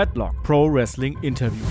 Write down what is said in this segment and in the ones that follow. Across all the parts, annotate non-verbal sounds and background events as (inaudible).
Headlock Pro Wrestling Interview.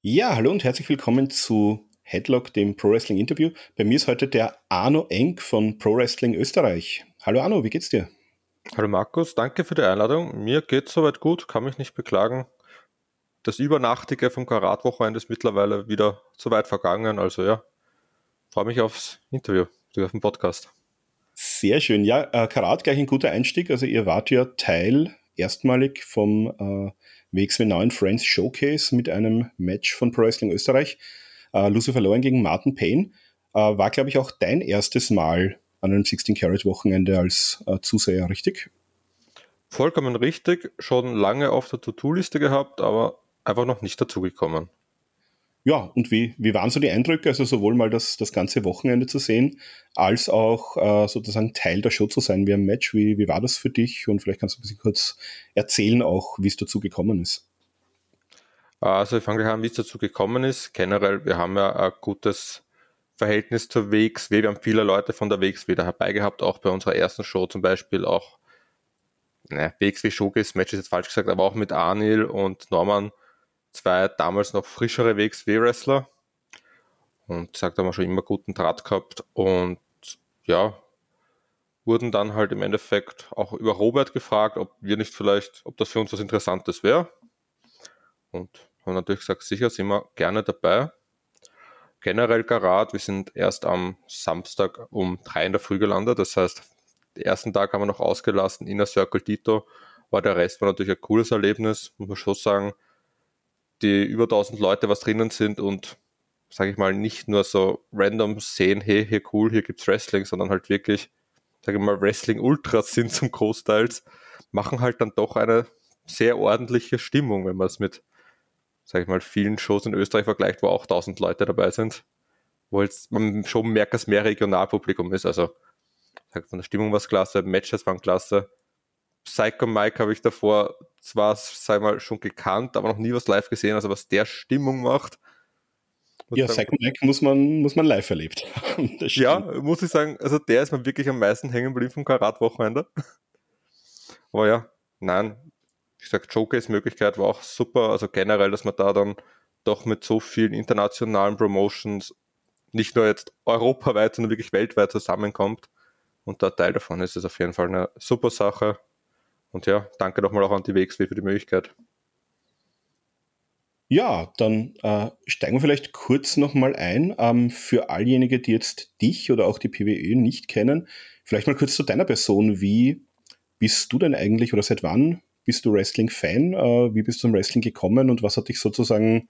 Ja, hallo und herzlich willkommen zu Headlock, dem Pro Wrestling Interview. Bei mir ist heute der Arno Enk von Pro Wrestling Österreich. Hallo Arno, wie geht's dir? Hallo Markus, danke für die Einladung. Mir geht's soweit gut, kann mich nicht beklagen. Das Übernachtige vom Karat-Wochenende ist mittlerweile wieder zu weit vergangen, also ja, freue mich aufs Interview, auf den Podcast. Sehr schön. Ja, äh, Karat gleich ein guter Einstieg. Also ihr wart ja Teil erstmalig vom äh, WXW 9 Friends Showcase mit einem Match von Pro Wrestling Österreich. Äh, Lucy verloren gegen Martin Payne. Äh, war, glaube ich, auch dein erstes Mal an einem 16-Carat-Wochenende als äh, Zuseher, richtig? Vollkommen richtig. Schon lange auf der To-Do-Liste gehabt, aber einfach noch nicht dazugekommen. Ja, und wie, wie waren so die Eindrücke? Also sowohl mal das, das ganze Wochenende zu sehen, als auch äh, sozusagen Teil der Show zu sein wie ein Match. Wie, wie war das für dich? Und vielleicht kannst du ein bisschen kurz erzählen auch, wie es dazu gekommen ist. Also ich fange an, wie es dazu gekommen ist. Generell, wir haben ja ein gutes Verhältnis zur WXW. Wir haben viele Leute von der WXW da dabei gehabt, auch bei unserer ersten Show zum Beispiel, auch ne, WXW Showcase Match ist jetzt falsch gesagt, aber auch mit Arnil und Norman zwei damals noch frischere WXW-Wrestler und sagt, haben wir schon immer guten Draht gehabt und ja, wurden dann halt im Endeffekt auch über Robert gefragt, ob wir nicht vielleicht, ob das für uns was Interessantes wäre. Und haben natürlich gesagt, sicher sind wir gerne dabei. Generell Garat, wir sind erst am Samstag um drei in der Früh gelandet. Das heißt, den ersten Tag haben wir noch ausgelassen, Inner Circle Tito, war der Rest war natürlich ein cooles Erlebnis, muss man schon sagen die über 1000 Leute was drinnen sind und sage ich mal, nicht nur so random sehen, hey, hier cool, hier gibt's Wrestling, sondern halt wirklich, sage ich mal, Wrestling-Ultras sind zum Großteils, machen halt dann doch eine sehr ordentliche Stimmung, wenn man es mit, sage ich mal, vielen Shows in Österreich vergleicht, wo auch 1000 Leute dabei sind, wo jetzt man schon merkt, dass mehr Regionalpublikum ist, also sag, von der Stimmung war es klasse, Matches waren klasse, Psycho Mike habe ich davor zwar, sag mal, schon gekannt, aber noch nie was live gesehen, also was der Stimmung macht. Ja, Psycho Mike muss man, muss man live erlebt (laughs) haben. Ja, muss ich sagen, also der ist mir wirklich am meisten hängen geblieben vom Karat-Wochenende. (laughs) Aber ja, nein, ich sag, Showcase-Möglichkeit war auch super, also generell, dass man da dann doch mit so vielen internationalen Promotions nicht nur jetzt europaweit, sondern wirklich weltweit zusammenkommt. Und da Teil davon ist es auf jeden Fall eine super Sache. Und ja, danke nochmal auch an die WXW für die Möglichkeit. Ja, dann äh, steigen wir vielleicht kurz nochmal ein. Ähm, für alljenige, die jetzt dich oder auch die PWE nicht kennen, vielleicht mal kurz zu deiner Person. Wie bist du denn eigentlich oder seit wann bist du Wrestling-Fan? Äh, wie bist du zum Wrestling gekommen und was hat dich sozusagen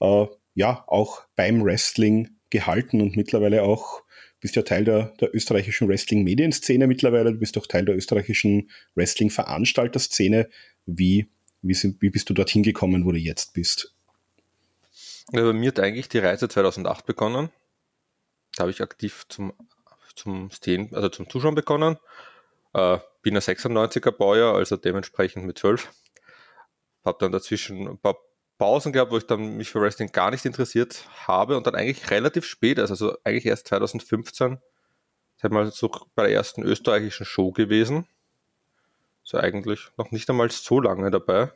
äh, ja auch beim Wrestling gehalten und mittlerweile auch bist ja Teil der, der österreichischen Wrestling-Medienszene mittlerweile, du bist auch Teil der österreichischen Wrestling-Veranstalter-Szene. Wie, wie, wie bist du dorthin gekommen, wo du jetzt bist? Ja, bei mir hat eigentlich die Reise 2008 begonnen. Da habe ich aktiv zum, zum Stehen, also zum Zuschauen begonnen. Äh, bin ein 96er Baujahr, also dementsprechend mit 12. Habe dann dazwischen ein paar Pausen gehabt, wo ich dann mich für Wrestling gar nicht interessiert habe und dann eigentlich relativ spät, also, also eigentlich erst 2015, sag mal so bei der ersten österreichischen Show gewesen. So eigentlich noch nicht einmal so lange dabei.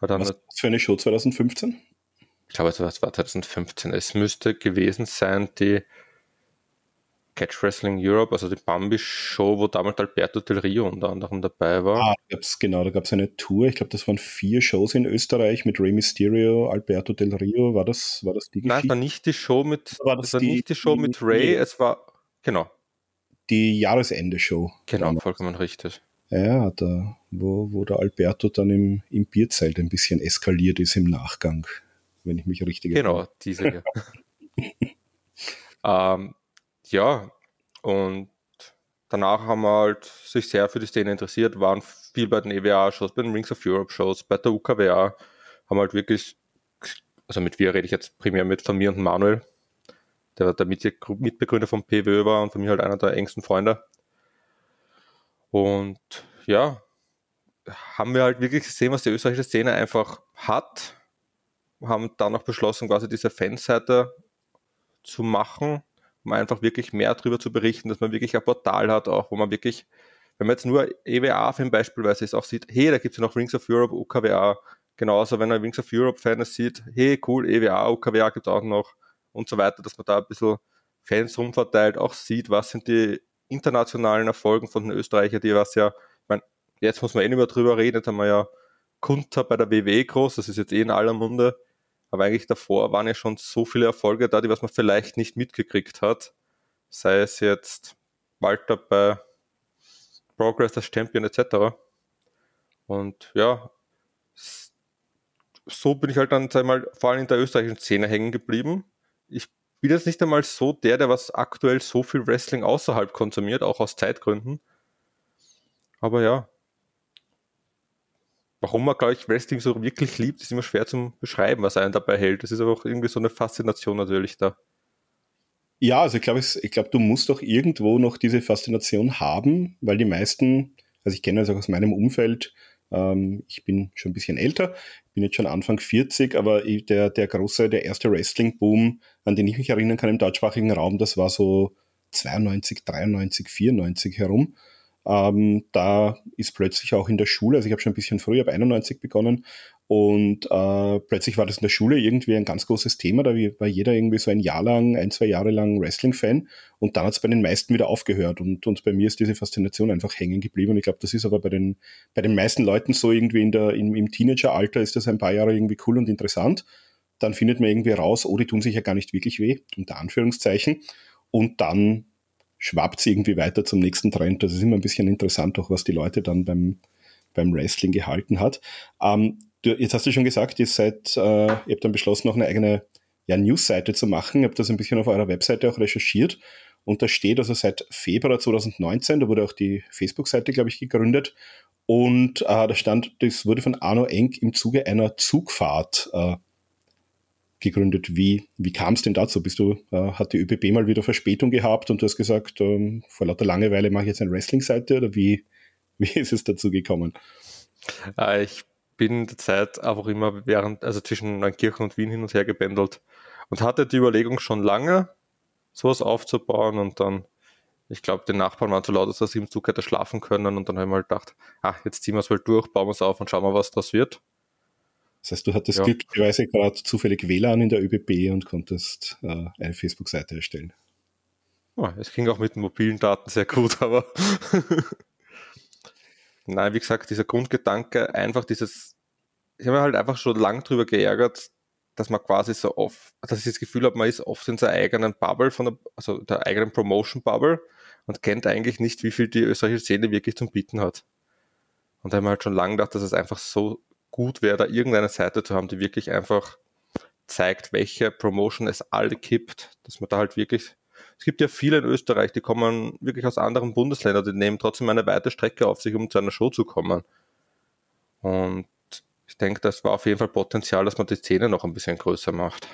Was für eine Show 2015? Ich glaube, es war 2015. Es müsste gewesen sein, die Catch Wrestling Europe, also die Bambi-Show, wo damals Alberto Del Rio unter anderem dabei war. Ah, gab's, genau, da gab es eine Tour. Ich glaube, das waren vier Shows in Österreich mit Rey Mysterio, Alberto Del Rio. War das, war das die Geschichte? Nein, war nicht die Show mit, war das, das war die, nicht die Show die, mit Ray, es war, genau. Die Jahresende-Show. Genau, damals. vollkommen richtig. Ja, da, wo, wo der Alberto dann im, im Bierzelt ein bisschen eskaliert ist im Nachgang, wenn ich mich richtig erinnere. Genau, diese hier. (laughs) ähm, ja, und danach haben wir halt sich sehr für die Szene interessiert, waren viel bei den EWA-Shows, bei den Rings of Europe-Shows, bei der UKWA, haben halt wirklich, also mit wir rede ich jetzt primär mit von mir und Manuel, der der Mitbegründer von PWÖ war und für mich halt einer der engsten Freunde. Und ja, haben wir halt wirklich gesehen, was die österreichische Szene einfach hat. Haben dann noch beschlossen, quasi diese Fanseite zu machen, um einfach wirklich mehr darüber zu berichten, dass man wirklich ein Portal hat, auch wo man wirklich, wenn man jetzt nur EWA-Fan beispielsweise ist, auch sieht, hey, da gibt es ja noch Rings of Europe, UKWA, genauso wenn ein Wings of Europe-Fan sieht, hey, cool, EWA, UKWA gibt es auch noch und so weiter, dass man da ein bisschen Fans rumverteilt, auch sieht, was sind die internationalen Erfolgen von den Österreichern, die was ja, ich meine, jetzt muss man eh nicht mehr drüber reden, jetzt haben wir ja Kunter bei der WWE groß, das ist jetzt eh in aller Munde, aber eigentlich davor waren ja schon so viele Erfolge da, die was man vielleicht nicht mitgekriegt hat, sei es jetzt Walter bei Progress als Champion etc. Und ja, so bin ich halt dann, sag ich mal, vor allem in der österreichischen Szene hängen geblieben. Ich bin jetzt nicht einmal so der, der was aktuell so viel Wrestling außerhalb konsumiert, auch aus Zeitgründen. Aber ja, warum man, glaube ich, Wrestling so wirklich liebt, ist immer schwer zu beschreiben, was einen dabei hält. Das ist aber auch irgendwie so eine Faszination natürlich da. Ja, also ich glaube, ich glaube, du musst doch irgendwo noch diese Faszination haben, weil die meisten, also ich kenne das auch aus meinem Umfeld, ähm, ich bin schon ein bisschen älter, bin jetzt schon Anfang 40, aber der, der große, der erste Wrestling-Boom, an den ich mich erinnern kann im deutschsprachigen Raum, das war so 92, 93, 94 herum. Ähm, da ist plötzlich auch in der Schule, also ich habe schon ein bisschen früher, ab 91 begonnen, und äh, plötzlich war das in der Schule irgendwie ein ganz großes Thema. Da war jeder irgendwie so ein Jahr lang, ein, zwei Jahre lang Wrestling-Fan. Und dann hat es bei den meisten wieder aufgehört. Und, und bei mir ist diese Faszination einfach hängen geblieben. Und ich glaube, das ist aber bei den, bei den meisten Leuten so irgendwie in der, im, im Teenageralter ist das ein paar Jahre irgendwie cool und interessant. Dann findet man irgendwie raus, oh, die tun sich ja gar nicht wirklich weh, unter Anführungszeichen. Und dann schwappt es irgendwie weiter zum nächsten Trend. Das ist immer ein bisschen interessant, auch was die Leute dann beim, beim Wrestling gehalten hat. Ähm, du, jetzt hast du schon gesagt, ihr seid, äh, ihr habt dann beschlossen, noch eine eigene ja, Newsseite zu machen. Ihr habt das ein bisschen auf eurer Webseite auch recherchiert. Und da steht also seit Februar 2019, da wurde auch die Facebook-Seite, glaube ich, gegründet. Und äh, da stand, das wurde von Arno Enk im Zuge einer Zugfahrt äh, gegründet. Wie, wie kam es denn dazu? Bist du, äh, hat die ÖBB mal wieder Verspätung gehabt und du hast gesagt, ähm, vor lauter Langeweile mache ich jetzt eine Wrestling-Seite oder wie, (laughs) wie ist es dazu gekommen? Äh, ich bin in der Zeit einfach immer während, also zwischen Neunkirchen und Wien hin und her gebändelt und hatte die Überlegung schon lange, sowas aufzubauen und dann, ich glaube, den Nachbarn waren zu laut, dass sie im Zug hätte schlafen können und dann habe ich mal gedacht, ach, jetzt ziehen wir es mal durch, bauen wir es auf und schauen wir, was das wird. Das heißt, du hattest ja. glücklicherweise gerade zufällig WLAN in der ÖBB und konntest äh, eine Facebook-Seite erstellen. Oh, es ging auch mit mobilen Daten sehr gut, (laughs) aber Nein, wie gesagt, dieser Grundgedanke, einfach dieses, ich habe mir halt einfach schon lang drüber geärgert, dass man quasi so oft, dass ich das Gefühl habe, man ist oft in seiner eigenen Bubble, von der, also der eigenen Promotion-Bubble und kennt eigentlich nicht, wie viel die österreichische Szene wirklich zum Bieten hat. Und da habe ich mir halt schon lange gedacht, dass es einfach so gut wäre, da irgendeine Seite zu haben, die wirklich einfach zeigt, welche Promotion es alle gibt, dass man da halt wirklich es gibt ja viele in Österreich, die kommen wirklich aus anderen Bundesländern, die nehmen trotzdem eine weite Strecke auf sich, um zu einer Show zu kommen. Und ich denke, das war auf jeden Fall Potenzial, dass man die Szene noch ein bisschen größer macht.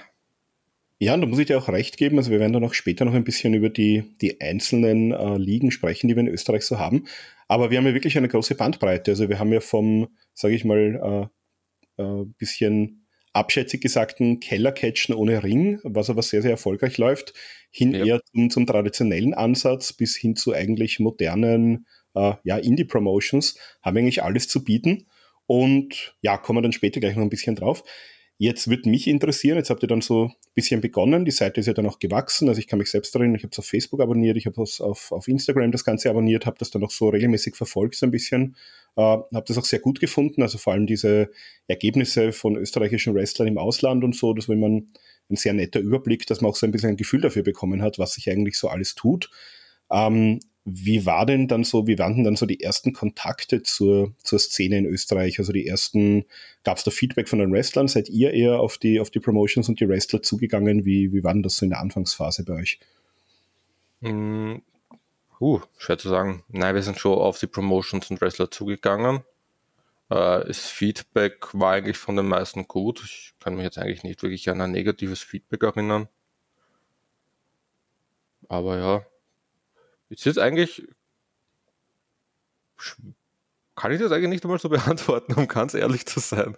Ja, und da muss ich dir auch recht geben. Also wir werden dann auch später noch ein bisschen über die, die einzelnen äh, Ligen sprechen, die wir in Österreich so haben. Aber wir haben ja wirklich eine große Bandbreite. Also wir haben ja vom, sage ich mal, äh, äh, bisschen abschätzig gesagten Kellercatchen ohne Ring, was aber sehr, sehr erfolgreich läuft, hin ja. eher zum, zum, traditionellen Ansatz bis hin zu eigentlich modernen äh, ja, Indie-Promotions, haben eigentlich alles zu bieten. Und ja, kommen wir dann später gleich noch ein bisschen drauf. Jetzt würde mich interessieren, jetzt habt ihr dann so ein bisschen begonnen, die Seite ist ja dann auch gewachsen, also ich kann mich selbst darin, ich habe es auf Facebook abonniert, ich habe es auf, auf Instagram das Ganze abonniert, habe das dann auch so regelmäßig verfolgt so ein bisschen, äh, habe das auch sehr gut gefunden, also vor allem diese Ergebnisse von österreichischen Wrestlern im Ausland und so, das war immer ein, ein sehr netter Überblick, dass man auch so ein bisschen ein Gefühl dafür bekommen hat, was sich eigentlich so alles tut. Ähm, wie war denn dann so, wie waren denn dann so die ersten Kontakte zur, zur Szene in Österreich? Also die ersten, gab es da Feedback von den Wrestlern? Seid ihr eher auf die, auf die Promotions und die Wrestler zugegangen? Wie, wie war denn das so in der Anfangsphase bei euch? Mm, uh, schwer zu sagen. Nein, wir sind schon auf die Promotions und Wrestler zugegangen. Äh, das Feedback war eigentlich von den meisten gut. Ich kann mich jetzt eigentlich nicht wirklich an ein negatives Feedback erinnern. Aber ja, ist jetzt eigentlich, kann ich das eigentlich nicht einmal so (laughs) beantworten, um ganz ehrlich zu sein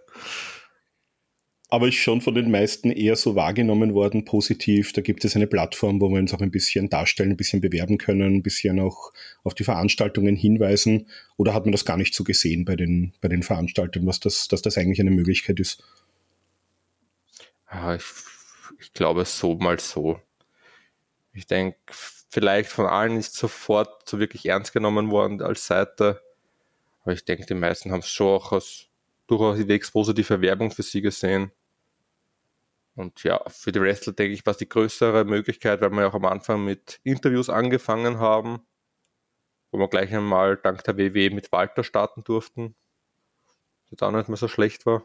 aber ist schon von den meisten eher so wahrgenommen worden, positiv. Da gibt es eine Plattform, wo wir uns auch ein bisschen darstellen, ein bisschen bewerben können, ein bisschen auch auf die Veranstaltungen hinweisen. Oder hat man das gar nicht so gesehen bei den, bei den Veranstaltungen, was das, dass das eigentlich eine Möglichkeit ist? Ja, ich, ich glaube so mal so. Ich denke, vielleicht von allen nicht sofort so wirklich ernst genommen worden als Seite. Aber ich denke, die meisten haben es schon auch als durchaus positive Werbung für sie gesehen. Und ja, für die Wrestler denke ich, war es die größere Möglichkeit, weil wir ja auch am Anfang mit Interviews angefangen haben, wo wir gleich einmal dank der WWE mit Walter starten durften, das auch nicht mehr so schlecht war.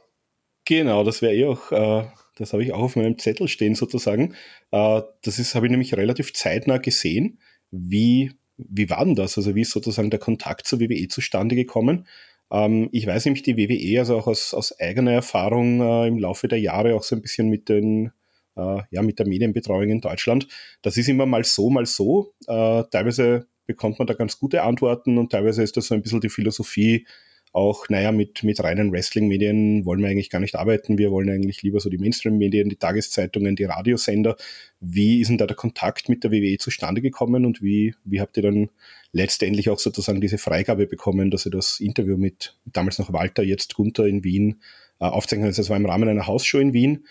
Genau, das wäre eh auch, äh, das habe ich auch auf meinem Zettel stehen sozusagen. Äh, das ist, habe ich nämlich relativ zeitnah gesehen. Wie, wie war denn das? Also wie ist sozusagen der Kontakt zur WWE zustande gekommen? Ähm, ich weiß nämlich die WWE, also auch aus, aus eigener Erfahrung äh, im Laufe der Jahre auch so ein bisschen mit den äh, ja, mit der Medienbetreuung in Deutschland. Das ist immer mal so, mal so. Teilweise bekommt man da ganz gute Antworten und teilweise ist das so ein bisschen die Philosophie, auch, naja, mit, mit reinen Wrestling-Medien wollen wir eigentlich gar nicht arbeiten. Wir wollen eigentlich lieber so die Mainstream-Medien, die Tageszeitungen, die Radiosender. Wie ist denn da der Kontakt mit der WWE zustande gekommen und wie, wie habt ihr dann letztendlich auch sozusagen diese Freigabe bekommen, dass ihr das Interview mit damals noch Walter, jetzt Gunther in Wien äh, aufzeichnen könnt? Das war im Rahmen einer Hausshow in Wien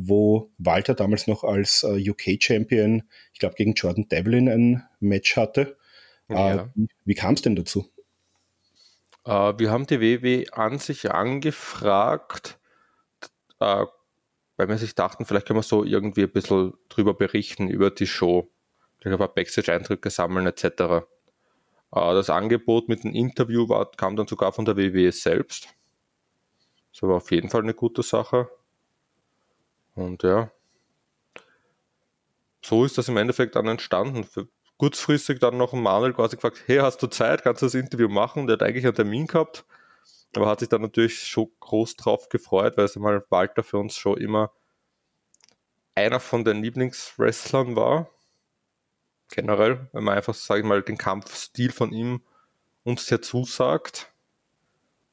wo Walter damals noch als äh, UK-Champion, ich glaube, gegen Jordan Devlin ein Match hatte. Ja. Äh, wie, wie kam es denn dazu? Äh, wir haben die WW an sich angefragt, äh, weil wir sich dachten, vielleicht können wir so irgendwie ein bisschen drüber berichten, über die Show. Ich habe Backstage-Eindrücke sammeln etc. Äh, das Angebot mit dem Interview war, kam dann sogar von der WWE selbst. Das war auf jeden Fall eine gute Sache. Und ja, so ist das im Endeffekt dann entstanden. Für, kurzfristig dann noch Manuel quasi gefragt, hey, hast du Zeit, kannst du das Interview machen? Der hat eigentlich einen Termin gehabt, aber hat sich dann natürlich schon groß drauf gefreut, weil es einmal Walter für uns schon immer einer von den Lieblingswrestlern war. Generell, wenn man einfach, sage ich mal, den Kampfstil von ihm uns sehr zusagt.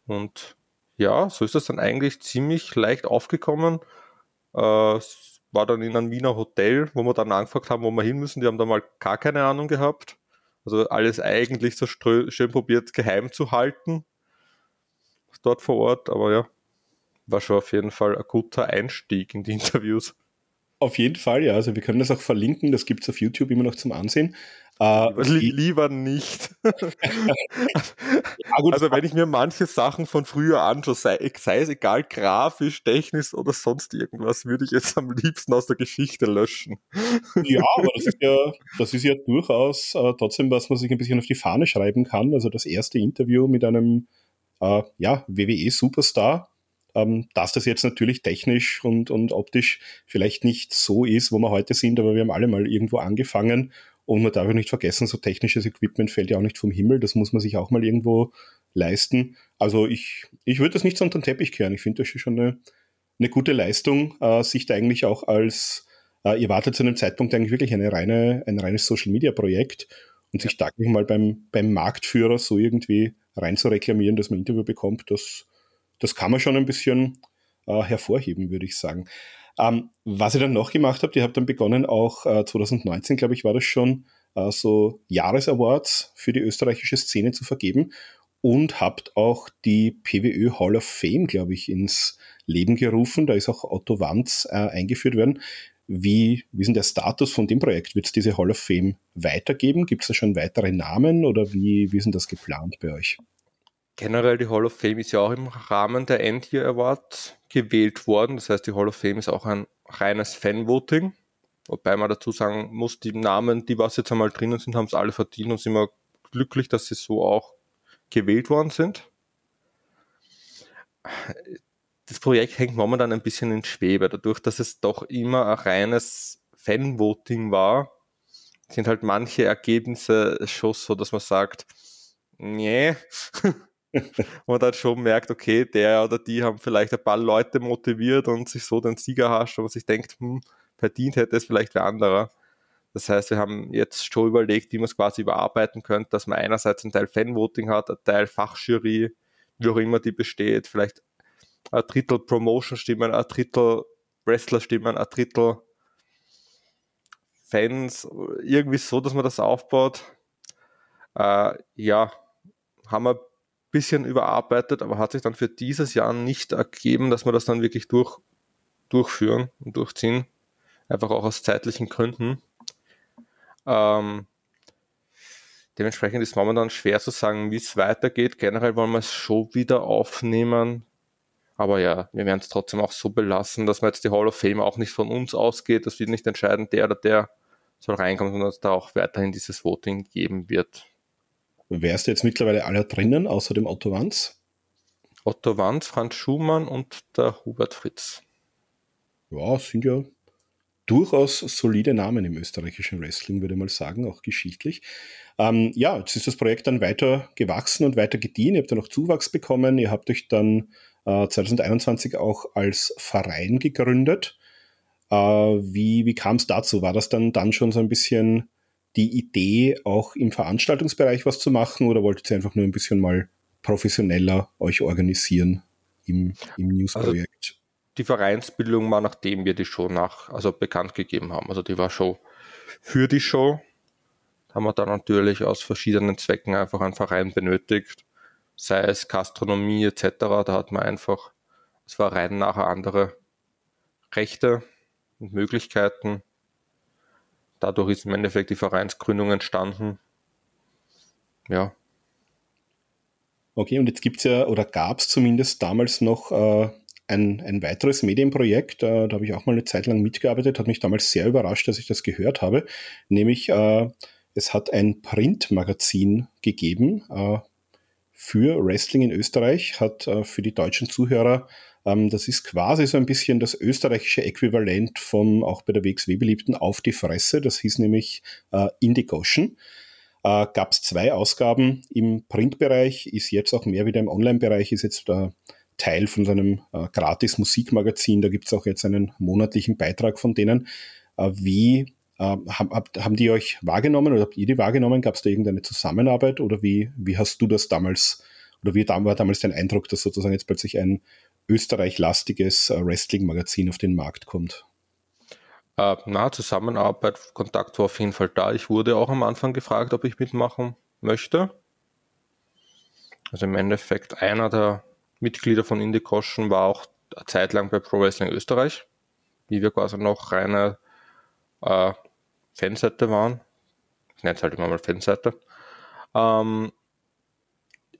Und ja, so ist das dann eigentlich ziemlich leicht aufgekommen. Äh, war dann in einem Wiener Hotel, wo wir dann angefragt haben, wo wir hin müssen. Die haben da mal gar keine Ahnung gehabt. Also alles eigentlich so schön probiert geheim zu halten. Dort vor Ort, aber ja, war schon auf jeden Fall ein guter Einstieg in die Interviews. Auf jeden Fall, ja. Also wir können das auch verlinken, das gibt es auf YouTube immer noch zum Ansehen. Äh, lieber nicht. (laughs) ja, also wenn ich mir manche Sachen von früher anschaue, sei, sei es egal grafisch, technisch oder sonst irgendwas, würde ich jetzt am liebsten aus der Geschichte löschen. ja, (laughs) aber das ist ja, das ist ja durchaus äh, trotzdem, was man sich ein bisschen auf die Fahne schreiben kann. Also das erste Interview mit einem äh, ja, WWE-Superstar, ähm, dass das jetzt natürlich technisch und, und optisch vielleicht nicht so ist, wo wir heute sind, aber wir haben alle mal irgendwo angefangen und man darf ja nicht vergessen, so technisches Equipment fällt ja auch nicht vom Himmel, das muss man sich auch mal irgendwo leisten. Also ich, ich würde das nicht so unter den Teppich kehren. Ich finde, das ist schon eine, eine gute Leistung, äh, sich da eigentlich auch als, äh, ihr wartet zu einem Zeitpunkt eigentlich wirklich eine reine, ein reines Social Media Projekt und sich da mal beim, beim Marktführer so irgendwie rein zu reklamieren, dass man ein Interview bekommt, das, das kann man schon ein bisschen äh, hervorheben, würde ich sagen. Ähm, was ihr dann noch gemacht habt, ihr habt dann begonnen, auch äh, 2019, glaube ich, war das schon, äh, so Jahresawards für die österreichische Szene zu vergeben und habt auch die PWÖ Hall of Fame, glaube ich, ins Leben gerufen. Da ist auch Otto Wanz äh, eingeführt worden. Wie, wie ist denn der Status von dem Projekt? Wird es diese Hall of Fame weitergeben? Gibt es da schon weitere Namen oder wie, wie ist denn das geplant bei euch? Generell die Hall of Fame ist ja auch im Rahmen der End-Year Awards gewählt worden. Das heißt, die Hall of Fame ist auch ein reines Fan-Voting. Wobei man dazu sagen muss, die Namen, die was jetzt einmal drinnen sind, haben es alle verdient und sind immer glücklich, dass sie so auch gewählt worden sind. Das Projekt hängt momentan ein bisschen in Schwebe, dadurch, dass es doch immer ein reines Fan-Voting war, sind halt manche Ergebnisse schon so, dass man sagt, nee, (laughs) man dann schon merkt, okay, der oder die haben vielleicht ein paar Leute motiviert und sich so den Sieger hascht, aber sich denkt, hm, verdient hätte es vielleicht wer anderer. Das heißt, wir haben jetzt schon überlegt, wie man es quasi überarbeiten könnte, dass man einerseits einen Teil Fanvoting hat, einen Teil Fachjury, wie auch immer die besteht, vielleicht ein Drittel Promotion-Stimmen, ein Drittel Wrestler-Stimmen, ein Drittel Fans, irgendwie so, dass man das aufbaut. Äh, ja, haben wir bisschen überarbeitet, aber hat sich dann für dieses Jahr nicht ergeben, dass wir das dann wirklich durch, durchführen und durchziehen. Einfach auch aus zeitlichen Gründen. Ähm, dementsprechend ist momentan schwer zu sagen, wie es weitergeht. Generell wollen wir es schon wieder aufnehmen. Aber ja, wir werden es trotzdem auch so belassen, dass man jetzt die Hall of Fame auch nicht von uns ausgeht. Das wird nicht entscheiden, der oder der soll reinkommen, sondern dass da auch weiterhin dieses Voting geben wird. Wärst du jetzt mittlerweile alle drinnen, außer dem Otto Wanz? Otto Wanz, Franz Schumann und der Hubert Fritz. Ja, sind ja durchaus solide Namen im österreichischen Wrestling, würde ich mal sagen, auch geschichtlich. Ähm, ja, jetzt ist das Projekt dann weiter gewachsen und weiter gediehen. Ihr habt dann noch Zuwachs bekommen. Ihr habt euch dann äh, 2021 auch als Verein gegründet. Äh, wie wie kam es dazu? War das dann, dann schon so ein bisschen die Idee, auch im Veranstaltungsbereich was zu machen oder wolltet ihr einfach nur ein bisschen mal professioneller euch organisieren im, im News-Projekt? Also die Vereinsbildung war, nachdem wir die Show nach, also bekannt gegeben haben. Also die war Show für die Show. Da haben wir dann natürlich aus verschiedenen Zwecken einfach einen Verein benötigt. Sei es Gastronomie etc. Da hat man einfach als Verein nachher andere Rechte und Möglichkeiten. Dadurch ist im Endeffekt die Vereinsgründung entstanden. Ja. Okay, und jetzt gibt es ja, oder gab es zumindest damals noch äh, ein, ein weiteres Medienprojekt, äh, da habe ich auch mal eine Zeit lang mitgearbeitet, hat mich damals sehr überrascht, dass ich das gehört habe, nämlich äh, es hat ein Printmagazin gegeben äh, für Wrestling in Österreich, hat äh, für die deutschen Zuhörer, das ist quasi so ein bisschen das österreichische Äquivalent vom auch bei der WXW beliebten Auf die Fresse, das hieß nämlich äh, Indigotion. Äh, Gab es zwei Ausgaben im Printbereich, ist jetzt auch mehr wieder im Online-Bereich, ist jetzt äh, Teil von so einem äh, gratis Musikmagazin. Da gibt es auch jetzt einen monatlichen Beitrag von denen. Äh, wie äh, haben, haben die euch wahrgenommen oder habt ihr die wahrgenommen? Gab es da irgendeine Zusammenarbeit oder wie, wie hast du das damals oder wie war damals dein Eindruck, dass sozusagen jetzt plötzlich ein österreichlastiges äh, Wrestling-Magazin auf den Markt kommt? Äh, na, Zusammenarbeit, Kontakt war auf jeden Fall da. Ich wurde auch am Anfang gefragt, ob ich mitmachen möchte. Also im Endeffekt einer der Mitglieder von Indie Caution war auch eine Zeit lang bei Pro Wrestling Österreich, wie wir quasi noch reine äh, Fanseite waren. Ich nenne es halt immer mal Fanseite. Ähm,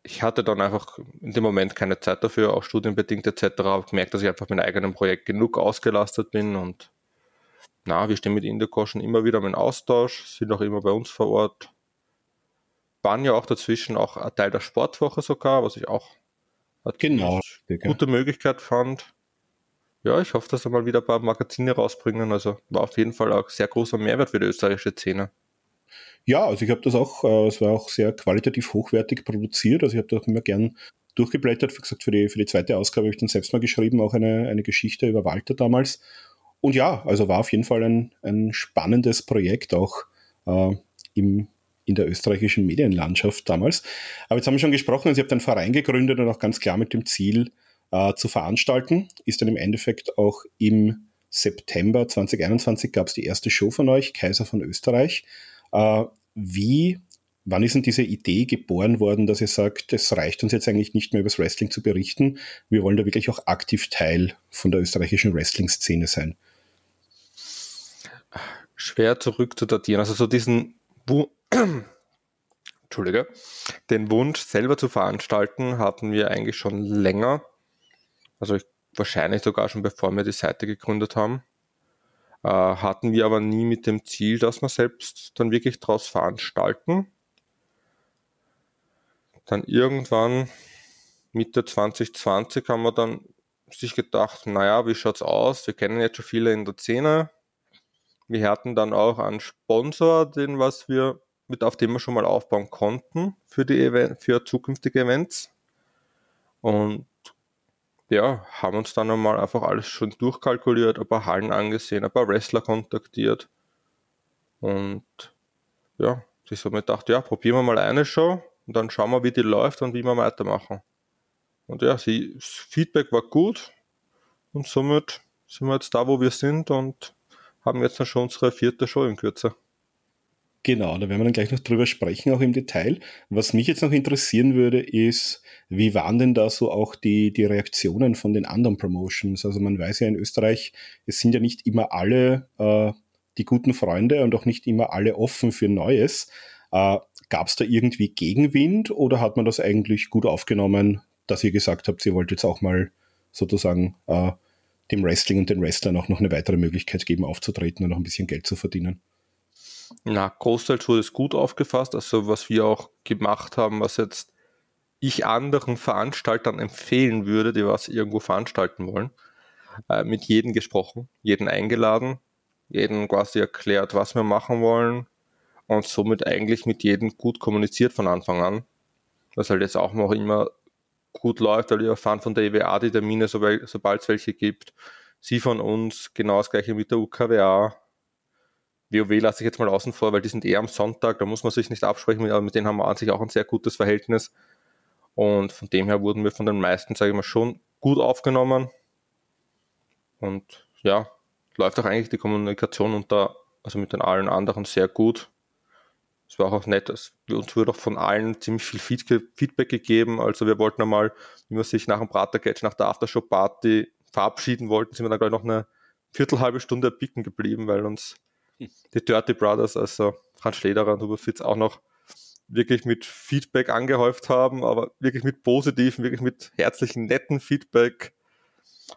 ich hatte dann einfach in dem Moment keine Zeit dafür, auch studienbedingt etc. Habe gemerkt, dass ich einfach mit meinem eigenen Projekt genug ausgelastet bin und na, wir stehen mit Indie-Caution immer wieder im Austausch, sind auch immer bei uns vor Ort. Waren ja auch dazwischen auch ein Teil der Sportwoche sogar, was ich auch hat genau, eine gute Möglichkeit fand. Ja, ich hoffe, dass sie mal wieder ein paar Magazine rausbringen. Also war auf jeden Fall auch sehr großer Mehrwert für die österreichische Szene. Ja, also ich habe das auch, äh, es war auch sehr qualitativ hochwertig produziert. Also ich habe das immer gern durchgeblättert. Wie gesagt, für die, für die zweite Ausgabe habe ich dann selbst mal geschrieben, auch eine, eine Geschichte über Walter damals. Und ja, also war auf jeden Fall ein, ein spannendes Projekt auch äh, im, in der österreichischen Medienlandschaft damals. Aber jetzt haben wir schon gesprochen, also ihr habt einen Verein gegründet und auch ganz klar mit dem Ziel äh, zu veranstalten. Ist dann im Endeffekt auch im September 2021 gab es die erste Show von euch, Kaiser von Österreich. Äh, wie, wann ist denn diese Idee geboren worden, dass ihr sagt, es reicht uns jetzt eigentlich nicht mehr über das Wrestling zu berichten, wir wollen da wirklich auch aktiv Teil von der österreichischen Wrestling-Szene sein? Schwer zurückzudatieren. Also so diesen (clears throat) Entschuldige, den Wunsch selber zu veranstalten hatten wir eigentlich schon länger. Also ich, wahrscheinlich sogar schon bevor wir die Seite gegründet haben. Äh, hatten wir aber nie mit dem Ziel, dass wir selbst dann wirklich daraus veranstalten. Dann irgendwann Mitte 2020 haben wir dann sich gedacht, naja, wie schaut's aus? Wir kennen jetzt schon viele in der Szene. Wir hatten dann auch einen Sponsor, den was wir mit auf dem wir schon mal aufbauen konnten für die Event, für zukünftige Events. Und ja, haben uns dann einmal einfach alles schon durchkalkuliert, ein paar Hallen angesehen, ein paar Wrestler kontaktiert Und ja, ich habe mir gedacht, ja, probieren wir mal eine Show und dann schauen wir, wie die läuft und wie wir weitermachen. Und ja, sie, das Feedback war gut und somit sind wir jetzt da, wo wir sind und haben jetzt dann schon unsere vierte Show in Kürze. Genau, da werden wir dann gleich noch drüber sprechen, auch im Detail. Was mich jetzt noch interessieren würde, ist, wie waren denn da so auch die, die Reaktionen von den anderen Promotions? Also man weiß ja in Österreich, es sind ja nicht immer alle äh, die guten Freunde und auch nicht immer alle offen für Neues. Äh, Gab es da irgendwie Gegenwind oder hat man das eigentlich gut aufgenommen, dass ihr gesagt habt, ihr wollt jetzt auch mal sozusagen äh, dem Wrestling und den Wrestlern auch noch eine weitere Möglichkeit geben, aufzutreten und noch ein bisschen Geld zu verdienen? Na, großteils wurde es gut aufgefasst. Also was wir auch gemacht haben, was jetzt ich anderen Veranstaltern empfehlen würde, die was irgendwo veranstalten wollen, äh, mit jedem gesprochen, jeden eingeladen, jeden quasi erklärt, was wir machen wollen und somit eigentlich mit jedem gut kommuniziert von Anfang an. Was halt jetzt auch noch immer gut läuft, weil wir erfahren von der EWA die Termine, sobald es welche gibt. Sie von uns, genau das gleiche mit der UKWA. WoW lasse ich jetzt mal außen vor, weil die sind eher am Sonntag, da muss man sich nicht absprechen, aber mit denen haben wir an sich auch ein sehr gutes Verhältnis. Und von dem her wurden wir von den meisten, sage ich mal, schon gut aufgenommen. Und ja, läuft auch eigentlich die Kommunikation unter, also mit den allen anderen sehr gut. Es war auch nett, uns wurde auch von allen ziemlich viel Feedback gegeben. Also wir wollten einmal, wie man sich nach dem Prater-Catch, nach der Aftershow-Party verabschieden wollten, sind wir dann gleich noch eine Viertelhalbe Stunde erpicken geblieben, weil uns die Dirty Brothers, also Franz Schlederer und Hubert Fitz auch noch wirklich mit Feedback angehäuft haben, aber wirklich mit positiven, wirklich mit herzlichen, netten Feedback.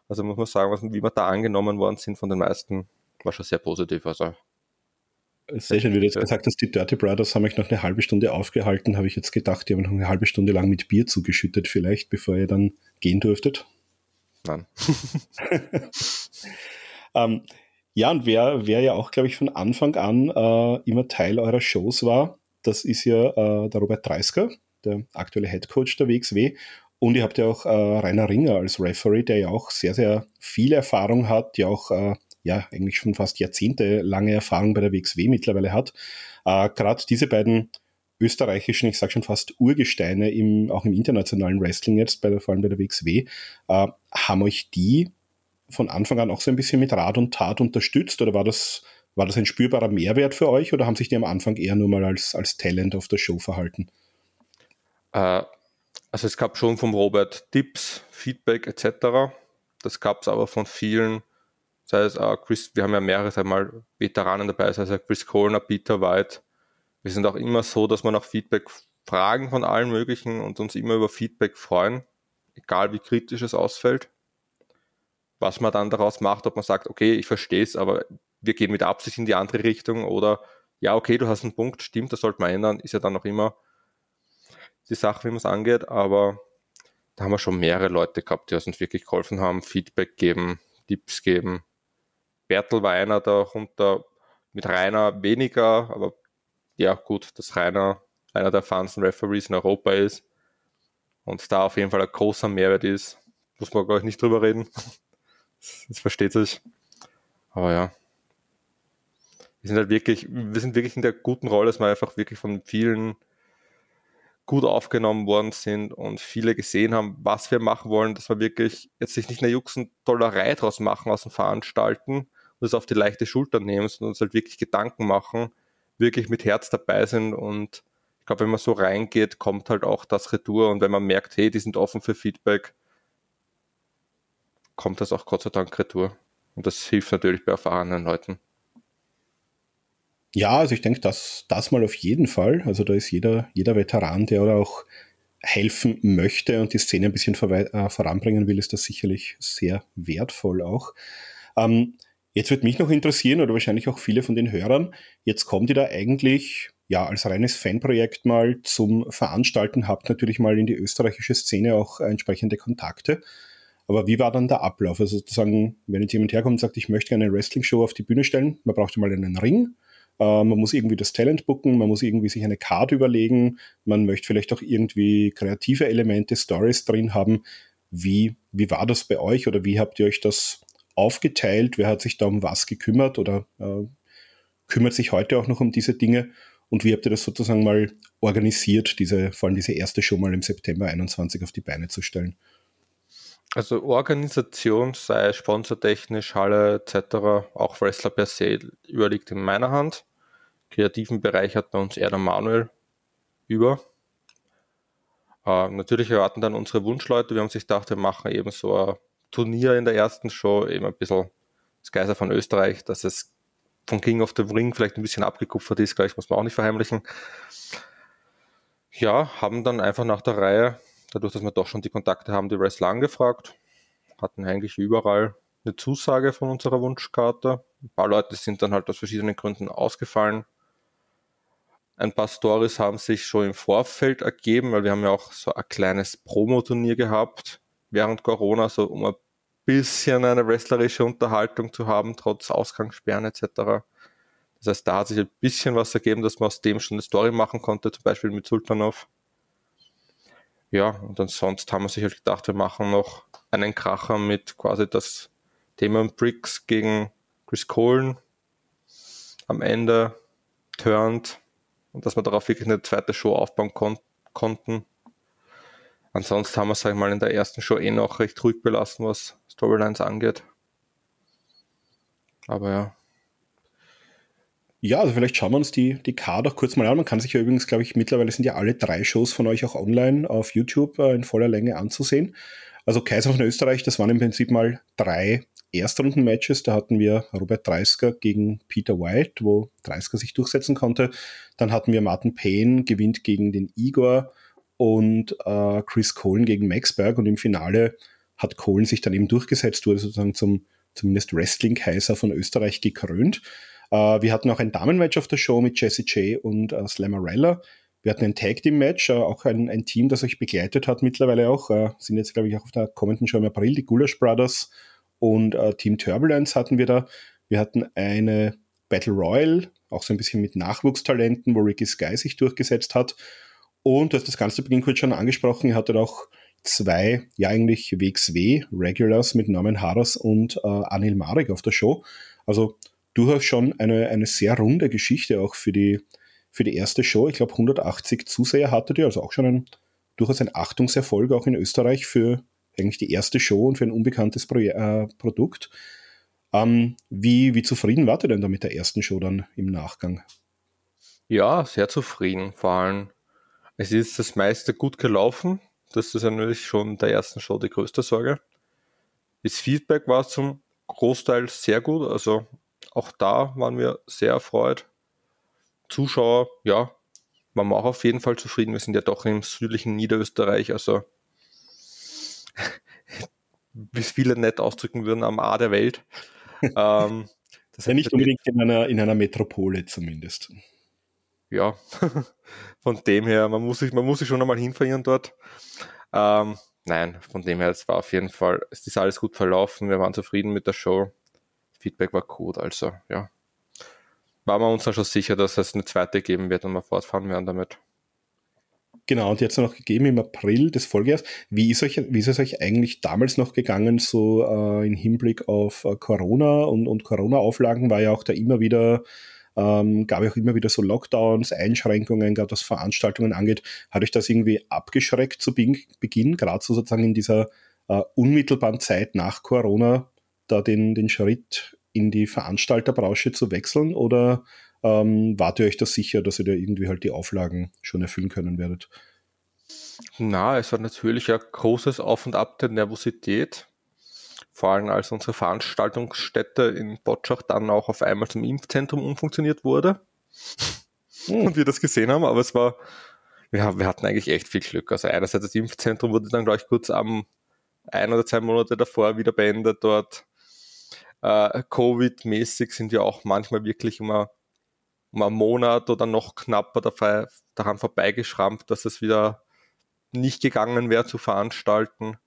Also muss man sagen, wie wir da angenommen worden sind von den meisten, war schon sehr positiv. Also sehr schön, wie du jetzt gesagt hast, die Dirty Brothers haben euch noch eine halbe Stunde aufgehalten, habe ich jetzt gedacht, die haben noch eine halbe Stunde lang mit Bier zugeschüttet, vielleicht, bevor ihr dann gehen durftet. Nein. (laughs) ähm, ja, und wer, wer ja auch, glaube ich, von Anfang an äh, immer Teil eurer Shows war, das ist ja äh, der Robert Dreisker, der aktuelle Head Coach der WXW. Und ihr habt ja auch äh, Rainer Ringer als Referee, der ja auch sehr, sehr viel Erfahrung hat, ja auch äh, ja eigentlich schon fast jahrzehntelange Erfahrung bei der WXW mittlerweile hat. Äh, Gerade diese beiden österreichischen, ich sage schon fast Urgesteine im, auch im internationalen Wrestling jetzt, bei der, vor allem bei der WXW, äh, haben euch die von Anfang an auch so ein bisschen mit Rat und Tat unterstützt oder war das, war das ein spürbarer Mehrwert für euch oder haben sich die am Anfang eher nur mal als, als Talent auf der Show verhalten? Äh, also es gab schon vom Robert Tipps, Feedback etc. Das gab es aber von vielen, sei es auch Chris, wir haben ja mehrere, sei mal Veteranen dabei, sei es Chris Colner, Peter White. Wir sind auch immer so, dass man nach Feedback fragen von allen möglichen und uns immer über Feedback freuen, egal wie kritisch es ausfällt was man dann daraus macht, ob man sagt, okay, ich verstehe es, aber wir gehen mit Absicht in die andere Richtung oder ja, okay, du hast einen Punkt, stimmt, das sollte man ändern, ist ja dann noch immer die Sache, wie man es angeht, aber da haben wir schon mehrere Leute gehabt, die uns wirklich geholfen haben, Feedback geben, Tipps geben. Bertel war einer darunter, mit Rainer weniger, aber ja, gut, dass Rainer einer der erfahrensten Referees in Europa ist und da auf jeden Fall ein großer Mehrwert ist, muss man, glaube ich, nicht drüber reden. Das versteht sich. Aber ja. Wir sind halt wirklich, wir sind wirklich in der guten Rolle, dass wir einfach wirklich von vielen gut aufgenommen worden sind und viele gesehen haben, was wir machen wollen, dass wir wirklich jetzt sich nicht eine Juxen-Dollerei draus machen aus dem Veranstalten und es auf die leichte Schulter nehmen, sondern uns halt wirklich Gedanken machen, wirklich mit Herz dabei sind und ich glaube, wenn man so reingeht, kommt halt auch das Retour und wenn man merkt, hey, die sind offen für Feedback, kommt das auch Gott sei Dank retour. Und das hilft natürlich bei erfahrenen Leuten. Ja, also ich denke, das, das mal auf jeden Fall. Also da ist jeder, jeder Veteran, der auch helfen möchte und die Szene ein bisschen äh, voranbringen will, ist das sicherlich sehr wertvoll auch. Ähm, jetzt wird mich noch interessieren oder wahrscheinlich auch viele von den Hörern, jetzt kommt ihr da eigentlich ja als reines Fanprojekt mal zum Veranstalten, habt natürlich mal in die österreichische Szene auch entsprechende Kontakte. Aber wie war dann der Ablauf? Also sozusagen, wenn jetzt jemand herkommt und sagt, ich möchte gerne eine Wrestling-Show auf die Bühne stellen, man braucht mal einen Ring, äh, man muss irgendwie das Talent booken, man muss irgendwie sich eine Card überlegen, man möchte vielleicht auch irgendwie kreative Elemente, Stories drin haben. Wie, wie war das bei euch oder wie habt ihr euch das aufgeteilt? Wer hat sich da um was gekümmert oder äh, kümmert sich heute auch noch um diese Dinge. Und wie habt ihr das sozusagen mal organisiert, diese, vor allem diese erste Show mal im September 21 auf die Beine zu stellen? Also Organisation, sei sponsortechnisch, Halle etc., auch Wrestler per se, überliegt in meiner Hand. Kreativen Bereich hat bei uns eher der Manuel über. Äh, natürlich erwarten dann unsere Wunschleute, wir haben sich gedacht, wir machen eben so ein Turnier in der ersten Show, eben ein bisschen das Geiser von Österreich, dass es von King of the Ring vielleicht ein bisschen abgekupfert ist, gleich muss man auch nicht verheimlichen. Ja, haben dann einfach nach der Reihe, dadurch, dass wir doch schon die Kontakte haben, die Wrestler angefragt, hatten eigentlich überall eine Zusage von unserer Wunschkarte. Ein paar Leute sind dann halt aus verschiedenen Gründen ausgefallen. Ein paar Stories haben sich schon im Vorfeld ergeben, weil wir haben ja auch so ein kleines Promoturnier gehabt während Corona, so um ein bisschen eine wrestlerische Unterhaltung zu haben, trotz Ausgangssperren etc. Das heißt, da hat sich ein bisschen was ergeben, dass man aus dem schon eine Story machen konnte, zum Beispiel mit Sultanov. Ja, und ansonsten haben wir sich halt gedacht, wir machen noch einen Kracher mit quasi das Thema Bricks gegen Chris Colen am Ende turned und dass wir darauf wirklich eine zweite Show aufbauen kon konnten. Ansonsten haben wir, sag ich mal, in der ersten Show eh noch recht ruhig belassen, was Storylines angeht. Aber ja. Ja, also vielleicht schauen wir uns die, die Card auch kurz mal an. Man kann sich ja übrigens, glaube ich, mittlerweile sind ja alle drei Shows von euch auch online auf YouTube äh, in voller Länge anzusehen. Also Kaiser von Österreich, das waren im Prinzip mal drei Erstrunden-Matches. Da hatten wir Robert Dreisker gegen Peter White, wo Dreisker sich durchsetzen konnte. Dann hatten wir Martin Payne, gewinnt gegen den Igor und äh, Chris Colen gegen Maxberg. Und im Finale hat Colen sich dann eben durchgesetzt, wurde sozusagen zum zumindest Wrestling-Kaiser von Österreich gekrönt. Äh, wir hatten auch ein Damenmatch auf der Show mit Jesse J und äh, Slammerella. Wir hatten ein Tag Team Match, äh, auch ein, ein, Team, das euch begleitet hat mittlerweile auch. Äh, sind jetzt, glaube ich, auch auf der kommenden Show im April, die Gulasch Brothers und Team Turbulence hatten wir da. Wir hatten eine Battle Royal, auch so ein bisschen mit Nachwuchstalenten, wo Ricky Sky sich durchgesetzt hat. Und du hast das ganze Beginn kurz schon angesprochen, ihr hattet auch zwei, ja eigentlich WXW Regulars mit Norman Harras und äh, Anil Marek auf der Show. Also durchaus schon eine, eine sehr runde Geschichte auch für die, für die erste Show. Ich glaube 180 Zuseher hattet ihr, also auch schon ein, durchaus ein Achtungserfolg auch in Österreich für eigentlich die erste Show und für ein unbekanntes Pro äh, Produkt. Ähm, wie, wie zufrieden wart ihr denn da mit der ersten Show dann im Nachgang? Ja, sehr zufrieden. Vor allem, es ist das meiste gut gelaufen. Das ist natürlich schon der ersten Show die größte Sorge. Das Feedback war zum Großteil sehr gut. Also auch da waren wir sehr erfreut. Zuschauer, ja, waren wir auch auf jeden Fall zufrieden. Wir sind ja doch im südlichen Niederösterreich, also (laughs) wie es viele nett ausdrücken würden, am A der Welt. (laughs) ähm, das ja, nicht unbedingt in einer, in einer Metropole zumindest. Ja, (laughs) von dem her, man muss sich, man muss sich schon einmal hinverirren dort. Ähm, nein, von dem her, es war auf jeden Fall, es ist alles gut verlaufen, wir waren zufrieden mit der Show. Feedback war gut, also ja. Waren wir uns dann schon sicher, dass es eine zweite geben wird und wir fortfahren werden damit. Genau, und jetzt noch gegeben im April des Folgejahres. Wie ist, euch, wie ist es euch eigentlich damals noch gegangen, so äh, im Hinblick auf äh, Corona und, und Corona-Auflagen war ja auch da immer wieder, ähm, gab ja auch immer wieder so Lockdowns, Einschränkungen, gerade was Veranstaltungen angeht. Hat euch das irgendwie abgeschreckt zu Beginn, gerade so sozusagen in dieser äh, unmittelbaren Zeit nach Corona, da den, den Schritt in die Veranstalterbranche zu wechseln? Oder ähm, wart ihr euch da sicher, dass ihr da irgendwie halt die Auflagen schon erfüllen können werdet? Na, es war natürlich ein großes Auf und Ab der Nervosität. Vor allem als unsere Veranstaltungsstätte in Botschach dann auch auf einmal zum Impfzentrum umfunktioniert wurde. Hm. Und wir das gesehen haben, aber es war, wir, wir hatten eigentlich echt viel Glück. Also einerseits das Impfzentrum wurde dann, glaube ich, kurz am ein oder zwei Monate davor wieder beendet dort. Äh, Covid-mäßig sind wir auch manchmal wirklich immer um einen Monat oder noch knapper daran vorbeigeschrammt, dass es wieder nicht gegangen wäre zu veranstalten.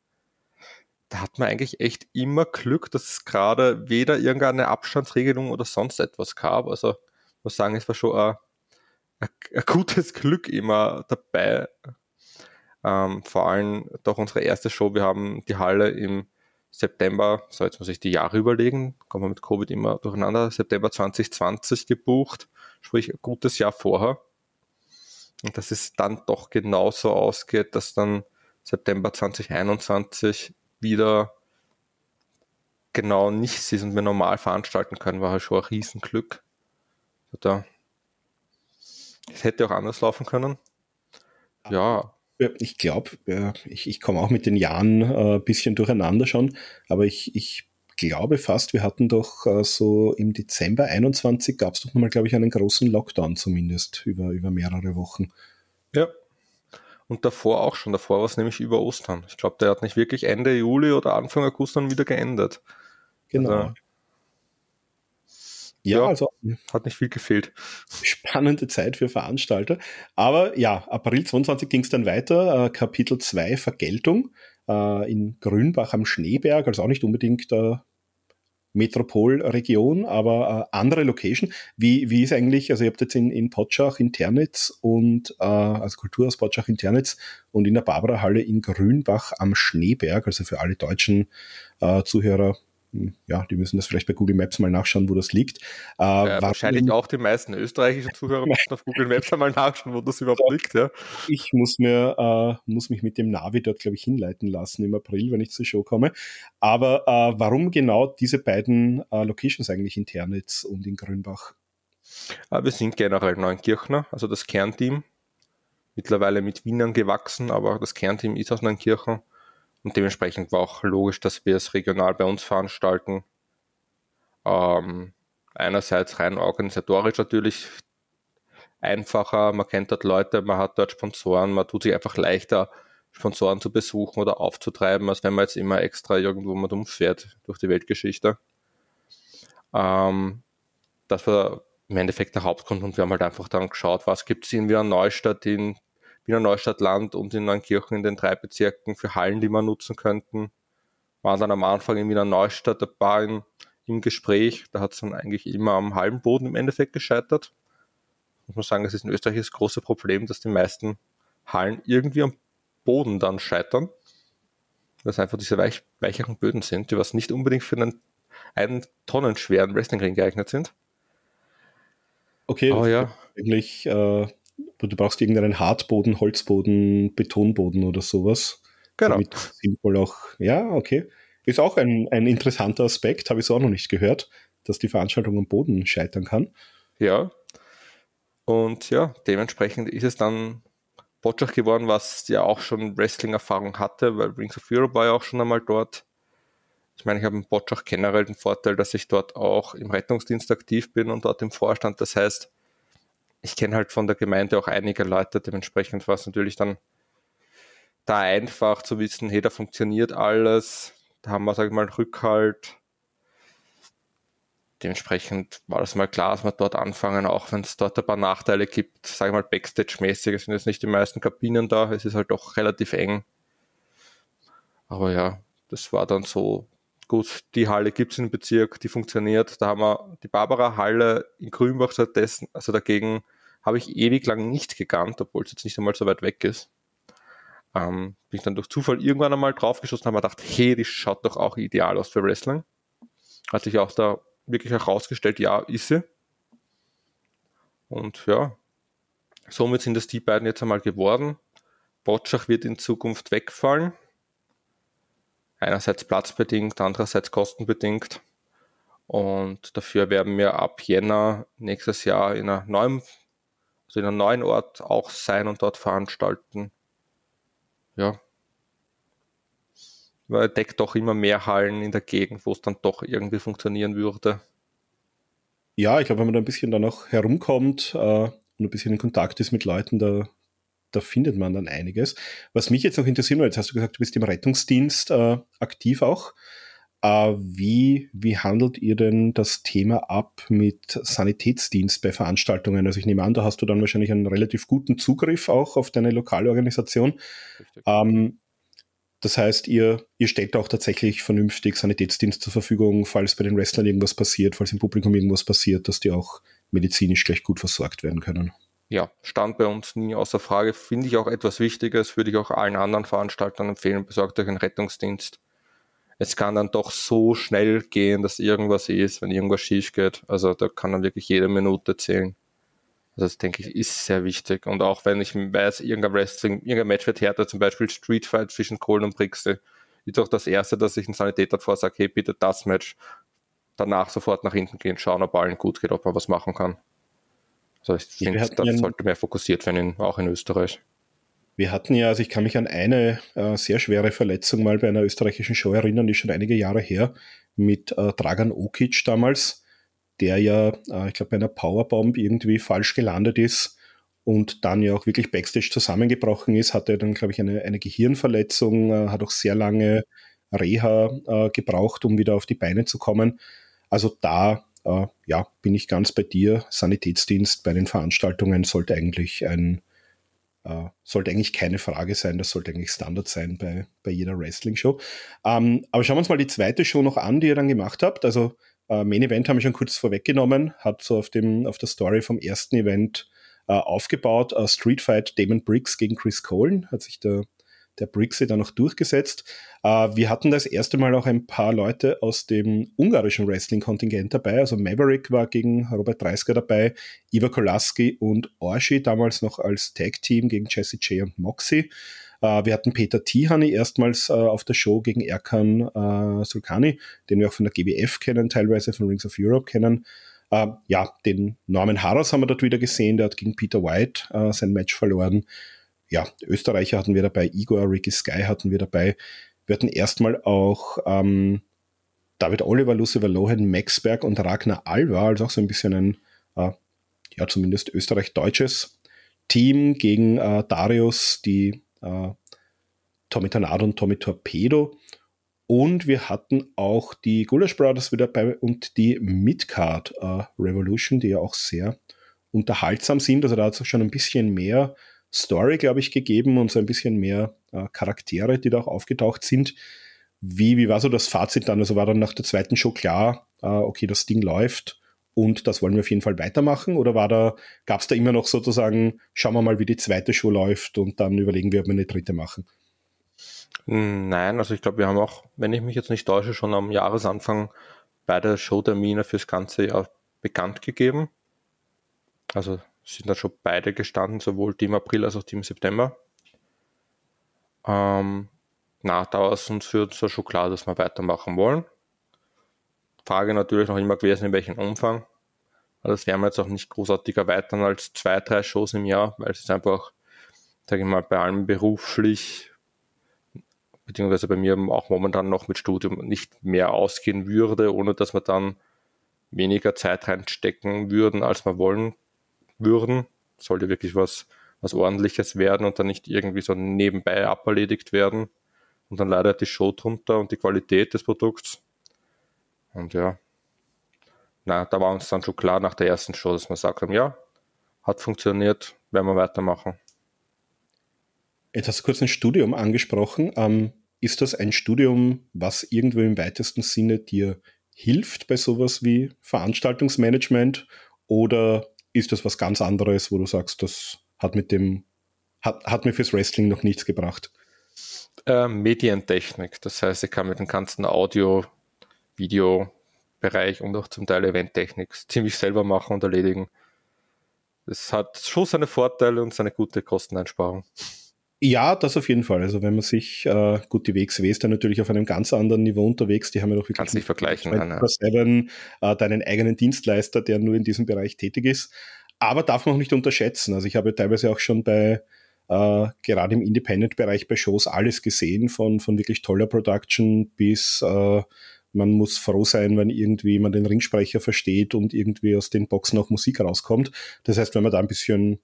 Da hat man eigentlich echt immer Glück, dass es gerade weder irgendeine Abstandsregelung oder sonst etwas gab. Also muss sagen, es war schon ein, ein, ein gutes (laughs) Glück immer dabei. Ähm, vor allem doch unsere erste Show, wir haben die Halle im September, so jetzt muss ich die Jahre überlegen, kommen wir mit Covid immer durcheinander, September 2020 gebucht, sprich ein gutes Jahr vorher. Und dass es dann doch genauso ausgeht, dass dann September 2021 wieder genau nichts ist und wir normal veranstalten können, war halt schon ein Riesenglück. Es hätte auch anders laufen können. Ja. Ich glaube, ich, ich komme auch mit den Jahren ein äh, bisschen durcheinander schon, aber ich, ich glaube fast, wir hatten doch äh, so im Dezember 21 gab es doch nochmal, glaube ich, einen großen Lockdown zumindest über, über mehrere Wochen. Ja. Und davor auch schon. Davor war es nämlich über Ostern. Ich glaube, der hat nicht wirklich Ende Juli oder Anfang August dann wieder geendet. Genau. Also, ja, ja, also hat nicht viel gefehlt. Spannende Zeit für Veranstalter. Aber ja, April 22 ging es dann weiter. Äh, Kapitel 2 Vergeltung äh, in Grünbach am Schneeberg, also auch nicht unbedingt äh, Metropolregion, aber äh, andere Location. Wie, wie ist eigentlich, also ihr habt jetzt in, in Potschach in Ternitz und äh, also Kulturhaus Potschach in Ternitz und in der Barbara-Halle in Grünbach am Schneeberg, also für alle deutschen äh, Zuhörer ja, die müssen das vielleicht bei Google Maps mal nachschauen, wo das liegt. Äh, ja, wahrscheinlich auch die meisten österreichischen Zuhörer (laughs) müssen auf Google Maps einmal nachschauen, wo das überhaupt ja. liegt. Ja. Ich muss mir, äh, muss mich mit dem Navi dort, glaube ich, hinleiten lassen im April, wenn ich zur Show komme. Aber äh, warum genau diese beiden äh, Locations eigentlich in Ternitz und in Grünbach? Äh, wir sind generell Neunkirchner, also das Kernteam. Mittlerweile mit Wienern gewachsen, aber das Kernteam ist aus Neunkirchen. Und dementsprechend war auch logisch, dass wir es regional bei uns veranstalten. Ähm, einerseits rein organisatorisch natürlich einfacher, man kennt dort Leute, man hat dort Sponsoren, man tut sich einfach leichter, Sponsoren zu besuchen oder aufzutreiben, als wenn man jetzt immer extra irgendwo mal umfährt durch die Weltgeschichte. Ähm, das war im Endeffekt der Hauptgrund und wir haben halt einfach dann geschaut, was gibt es in Wiener Neustadt in Wiener Neustadt Land und in Neunkirchen in den drei Bezirken für Hallen, die wir nutzen könnten. Waren dann am Anfang in Wiener Neustadt ein paar in, im Gespräch. Da hat es dann eigentlich immer am Hallenboden im Endeffekt gescheitert. Muss man sagen, es ist in Österreich das große Problem, dass die meisten Hallen irgendwie am Boden dann scheitern. Es einfach diese weich, weicheren Böden sind, die was nicht unbedingt für einen einen Tonnen schweren Wrestlingring geeignet sind. Okay, Aber ja. eigentlich äh, Du brauchst irgendeinen Hartboden, Holzboden, Betonboden oder sowas. Genau. Damit sinnvoll auch, ja, okay. Ist auch ein, ein interessanter Aspekt, habe ich so auch noch nicht gehört, dass die Veranstaltung am Boden scheitern kann. Ja. Und ja, dementsprechend ist es dann Botschach geworden, was ja auch schon Wrestling-Erfahrung hatte, weil Rings of Europe war ja auch schon einmal dort. Ich meine, ich habe in Botschach generell den Vorteil, dass ich dort auch im Rettungsdienst aktiv bin und dort im Vorstand. Das heißt, ich kenne halt von der Gemeinde auch einige Leute, dementsprechend war es natürlich dann da einfach zu wissen, hey, da funktioniert alles, da haben wir, sag ich mal, Rückhalt. Dementsprechend war das mal klar, dass wir dort anfangen, auch wenn es dort ein paar Nachteile gibt, sag ich mal, Backstage-mäßig, es sind jetzt nicht die meisten Kabinen da, es ist halt doch relativ eng. Aber ja, das war dann so, gut, die Halle gibt es im Bezirk, die funktioniert. Da haben wir die Barbara-Halle in Grünbach stattdessen, also dagegen habe ich ewig lang nicht gekannt, obwohl es jetzt nicht einmal so weit weg ist. Ähm, bin ich dann durch Zufall irgendwann einmal draufgeschossen und habe mir gedacht, hey, die schaut doch auch ideal aus für Wrestling. Hat sich auch da wirklich herausgestellt, ja, ist sie. Und ja, somit sind es die beiden jetzt einmal geworden. Botschach wird in Zukunft wegfallen. Einerseits platzbedingt, andererseits kostenbedingt. Und dafür werden wir ab Jänner nächstes Jahr in einer neuen also in einem neuen Ort auch sein und dort veranstalten. Ja. Man entdeckt doch immer mehr Hallen in der Gegend, wo es dann doch irgendwie funktionieren würde. Ja, ich glaube, wenn man da ein bisschen dann auch herumkommt äh, und ein bisschen in Kontakt ist mit Leuten, da, da findet man dann einiges. Was mich jetzt noch interessiert, weil jetzt hast du gesagt, du bist im Rettungsdienst äh, aktiv auch. Äh, wie, wie handelt ihr denn das Thema ab mit Sanitätsdienst bei Veranstaltungen? Also ich nehme an, da hast du dann wahrscheinlich einen relativ guten Zugriff auch auf deine lokale Organisation. Ähm, das heißt, ihr, ihr stellt auch tatsächlich vernünftig Sanitätsdienst zur Verfügung, falls bei den Wrestlern irgendwas passiert, falls im Publikum irgendwas passiert, dass die auch medizinisch gleich gut versorgt werden können. Ja, stand bei uns nie außer Frage. Finde ich auch etwas Wichtiges, würde ich auch allen anderen Veranstaltern empfehlen, besorgt euch einen Rettungsdienst es kann dann doch so schnell gehen, dass irgendwas ist, wenn irgendwas schief geht. Also da kann dann wirklich jede Minute zählen. Also das denke ich ist sehr wichtig. Und auch wenn ich weiß, irgendein Wrestling, irgendein Match wird härter, zum Beispiel Street Fight zwischen Kohlen und Brixel, ist auch das erste, dass ich einen Sanitäter vorsage, hey, bitte das Match danach sofort nach hinten gehen, schauen, ob allen gut geht, ob man was machen kann. Also ich finde, das sollte mehr fokussiert werden, auch in Österreich. Wir hatten ja, also ich kann mich an eine äh, sehr schwere Verletzung mal bei einer österreichischen Show erinnern, die ist schon einige Jahre her, mit äh, Dragan Okic damals, der ja, äh, ich glaube, bei einer Powerbomb irgendwie falsch gelandet ist und dann ja auch wirklich Backstage zusammengebrochen ist, hatte dann, glaube ich, eine, eine Gehirnverletzung, äh, hat auch sehr lange Reha äh, gebraucht, um wieder auf die Beine zu kommen. Also da äh, ja, bin ich ganz bei dir. Sanitätsdienst bei den Veranstaltungen sollte eigentlich ein äh, sollte eigentlich keine Frage sein, das sollte eigentlich Standard sein bei, bei jeder Wrestling-Show. Ähm, aber schauen wir uns mal die zweite Show noch an, die ihr dann gemacht habt. Also äh, Main Event haben wir schon kurz vorweggenommen, hat so auf, dem, auf der Story vom ersten Event äh, aufgebaut. Uh, Street Fight Damon Briggs gegen Chris Colen hat sich der der Brixie dann noch durchgesetzt. Äh, wir hatten das erste Mal auch ein paar Leute aus dem ungarischen Wrestling-Kontingent dabei. Also Maverick war gegen Robert Dreisker dabei, Iva Kolaski und Orshi damals noch als Tag-Team gegen Jesse J und Moxie. Uh, wir hatten Peter Tihani erstmals uh, auf der Show gegen Erkan Sulkani, den wir auch von der GWF kennen, teilweise von Rings of Europe kennen. ja, den Norman Harras haben wir dort wieder gesehen, der hat gegen Peter White sein Match verloren ja, Österreicher hatten wir dabei, Igor, Ricky Sky hatten wir dabei. Wir hatten erstmal auch ähm, David Oliver, Lucifer Lohan, Maxberg und Ragnar Alva, also auch so ein bisschen ein, äh, ja, zumindest österreich-deutsches Team gegen äh, Darius, die äh, Tommy Tornado und Tommy Torpedo. Und wir hatten auch die Gulasch Brothers wieder bei und die Midcard äh, Revolution, die ja auch sehr unterhaltsam sind. Also da hat es schon ein bisschen mehr Story, glaube ich, gegeben und so ein bisschen mehr äh, Charaktere, die da auch aufgetaucht sind. Wie, wie war so das Fazit dann? Also war dann nach der zweiten Show klar, äh, okay, das Ding läuft und das wollen wir auf jeden Fall weitermachen? Oder war da, gab es da immer noch sozusagen, schauen wir mal, wie die zweite Show läuft und dann überlegen wir, ob wir eine dritte machen? Nein, also ich glaube, wir haben auch, wenn ich mich jetzt nicht täusche, schon am Jahresanfang beide Showtermine fürs ganze Jahr bekannt gegeben. Also sind dann schon beide gestanden, sowohl Team April als auch Team September. Ähm, na, da war es uns für uns schon klar, dass wir weitermachen wollen. Frage natürlich noch immer gewesen, in welchem Umfang. Aber das werden wir jetzt auch nicht großartig erweitern als zwei, drei Shows im Jahr, weil es ist einfach, sage ich mal, bei allem beruflich, beziehungsweise bei mir auch momentan noch mit Studium nicht mehr ausgehen würde, ohne dass wir dann weniger Zeit reinstecken würden, als wir wollen würden. Sollte wirklich was, was ordentliches werden und dann nicht irgendwie so nebenbei aberledigt werden. Und dann leidet die Show drunter und die Qualität des Produkts. Und ja, na, da war uns dann schon klar nach der ersten Show, dass wir sagt haben, ja, hat funktioniert, werden wir weitermachen. Jetzt hast du kurz ein Studium angesprochen. Ähm, ist das ein Studium, was irgendwo im weitesten Sinne dir hilft bei sowas wie Veranstaltungsmanagement? Oder ist das was ganz anderes, wo du sagst, das hat mit dem, hat, hat mir fürs Wrestling noch nichts gebracht? Äh, Medientechnik, das heißt, ich kann mit dem ganzen Audio, Video-Bereich und auch zum Teil Eventtechnik ziemlich selber machen und erledigen. Das hat schon seine Vorteile und seine gute Kosteneinsparung. Ja, das auf jeden Fall. Also wenn man sich, äh, gut, die WXW ist dann natürlich auf einem ganz anderen Niveau unterwegs. Die haben ja doch wirklich Kannst nicht vergleichen. 7, äh, deinen eigenen Dienstleister, der nur in diesem Bereich tätig ist. Aber darf man auch nicht unterschätzen. Also ich habe teilweise auch schon bei, äh, gerade im Independent-Bereich bei Shows alles gesehen, von, von wirklich toller Production bis äh, man muss froh sein, wenn irgendwie man den Ringsprecher versteht und irgendwie aus den Boxen auch Musik rauskommt. Das heißt, wenn man da ein bisschen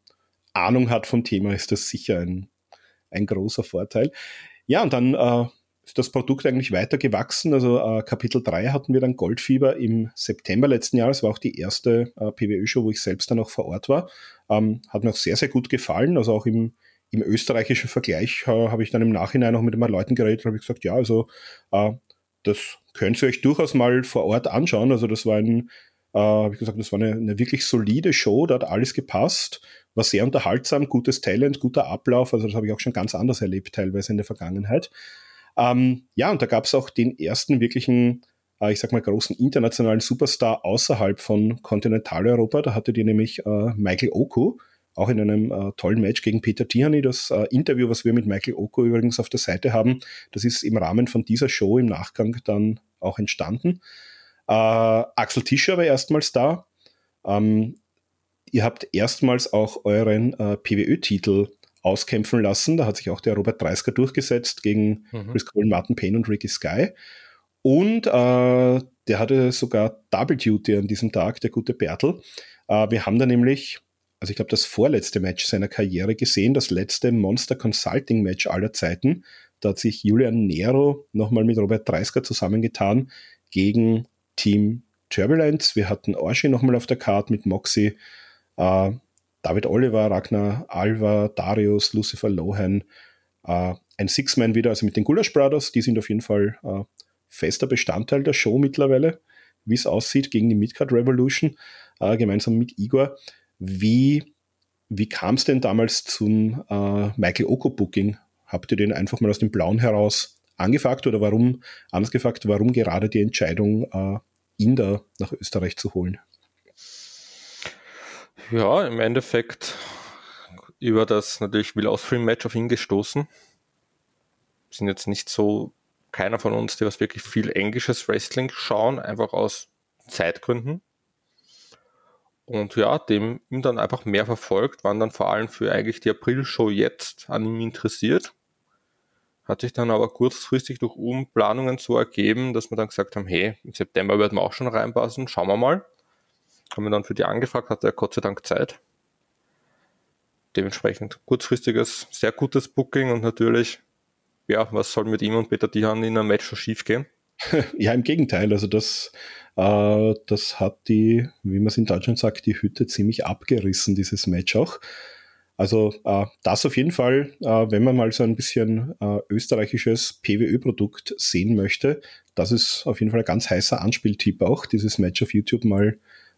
Ahnung hat vom Thema, ist das sicher ein, ein großer Vorteil. Ja, und dann äh, ist das Produkt eigentlich weiter gewachsen. Also äh, Kapitel 3 hatten wir dann Goldfieber im September letzten Jahres, war auch die erste äh, PWÖ-Show, wo ich selbst dann auch vor Ort war. Ähm, hat mir auch sehr, sehr gut gefallen. Also auch im, im österreichischen Vergleich äh, habe ich dann im Nachhinein auch mit ein paar Leuten geredet und habe gesagt, ja, also äh, das könnt ihr euch durchaus mal vor Ort anschauen. Also das war ein, äh, habe ich gesagt, das war eine, eine wirklich solide Show, da hat alles gepasst war sehr unterhaltsam, gutes Talent, guter Ablauf. Also das habe ich auch schon ganz anders erlebt, teilweise in der Vergangenheit. Ähm, ja, und da gab es auch den ersten wirklichen, äh, ich sag mal, großen internationalen Superstar außerhalb von Kontinentaleuropa. Da hatte die nämlich äh, Michael Oku, auch in einem äh, tollen Match gegen Peter Tihany. Das äh, Interview, was wir mit Michael Oku übrigens auf der Seite haben, das ist im Rahmen von dieser Show im Nachgang dann auch entstanden. Äh, Axel Tischer war erstmals da. Ähm, ihr habt erstmals auch euren äh, PWÖ-Titel auskämpfen lassen. Da hat sich auch der Robert Dreisker durchgesetzt gegen mhm. Chris Cole, Martin Payne und Ricky Sky. Und äh, der hatte sogar Double Duty an diesem Tag, der gute Bertel. Äh, wir haben da nämlich, also ich glaube, das vorletzte Match seiner Karriere gesehen, das letzte Monster Consulting Match aller Zeiten. Da hat sich Julian Nero nochmal mit Robert Dreisker zusammengetan gegen Team Turbulence. Wir hatten Orshi nochmal auf der Karte mit Moxie. Äh, David Oliver, Ragnar Alva, Darius, Lucifer Lohan, äh, ein Six-Man wieder, also mit den Gulasch Brothers, die sind auf jeden Fall äh, fester Bestandteil der Show mittlerweile, wie es aussieht, gegen die Midcard Revolution, äh, gemeinsam mit Igor. Wie, wie kam es denn damals zum äh, Michael Oko Booking? Habt ihr den einfach mal aus dem Blauen heraus angefragt oder warum, anders gefragt, warum gerade die Entscheidung, äh, ihn da nach Österreich zu holen? Ja, im Endeffekt über das natürlich Will Osprey Match auf ihn gestoßen. Sind jetzt nicht so keiner von uns, die was wirklich viel englisches Wrestling schauen, einfach aus Zeitgründen. Und ja, dem ihm dann einfach mehr verfolgt, waren dann vor allem für eigentlich die April-Show jetzt an ihm interessiert. Hat sich dann aber kurzfristig durch Umplanungen so ergeben, dass wir dann gesagt haben, hey, im September werden wir auch schon reinpassen, schauen wir mal haben wir dann für die angefragt, hatte er Gott sei Dank Zeit. Dementsprechend kurzfristiges, sehr gutes Booking und natürlich, ja, was soll mit ihm und Peter Dihan in einem Match schon schief gehen? (laughs) Ja, im Gegenteil. Also das, äh, das hat die, wie man es in Deutschland sagt, die Hütte ziemlich abgerissen, dieses Match auch. Also äh, das auf jeden Fall, äh, wenn man mal so ein bisschen äh, österreichisches PWÖ-Produkt sehen möchte, das ist auf jeden Fall ein ganz heißer Anspieltipp auch, dieses Match auf YouTube mal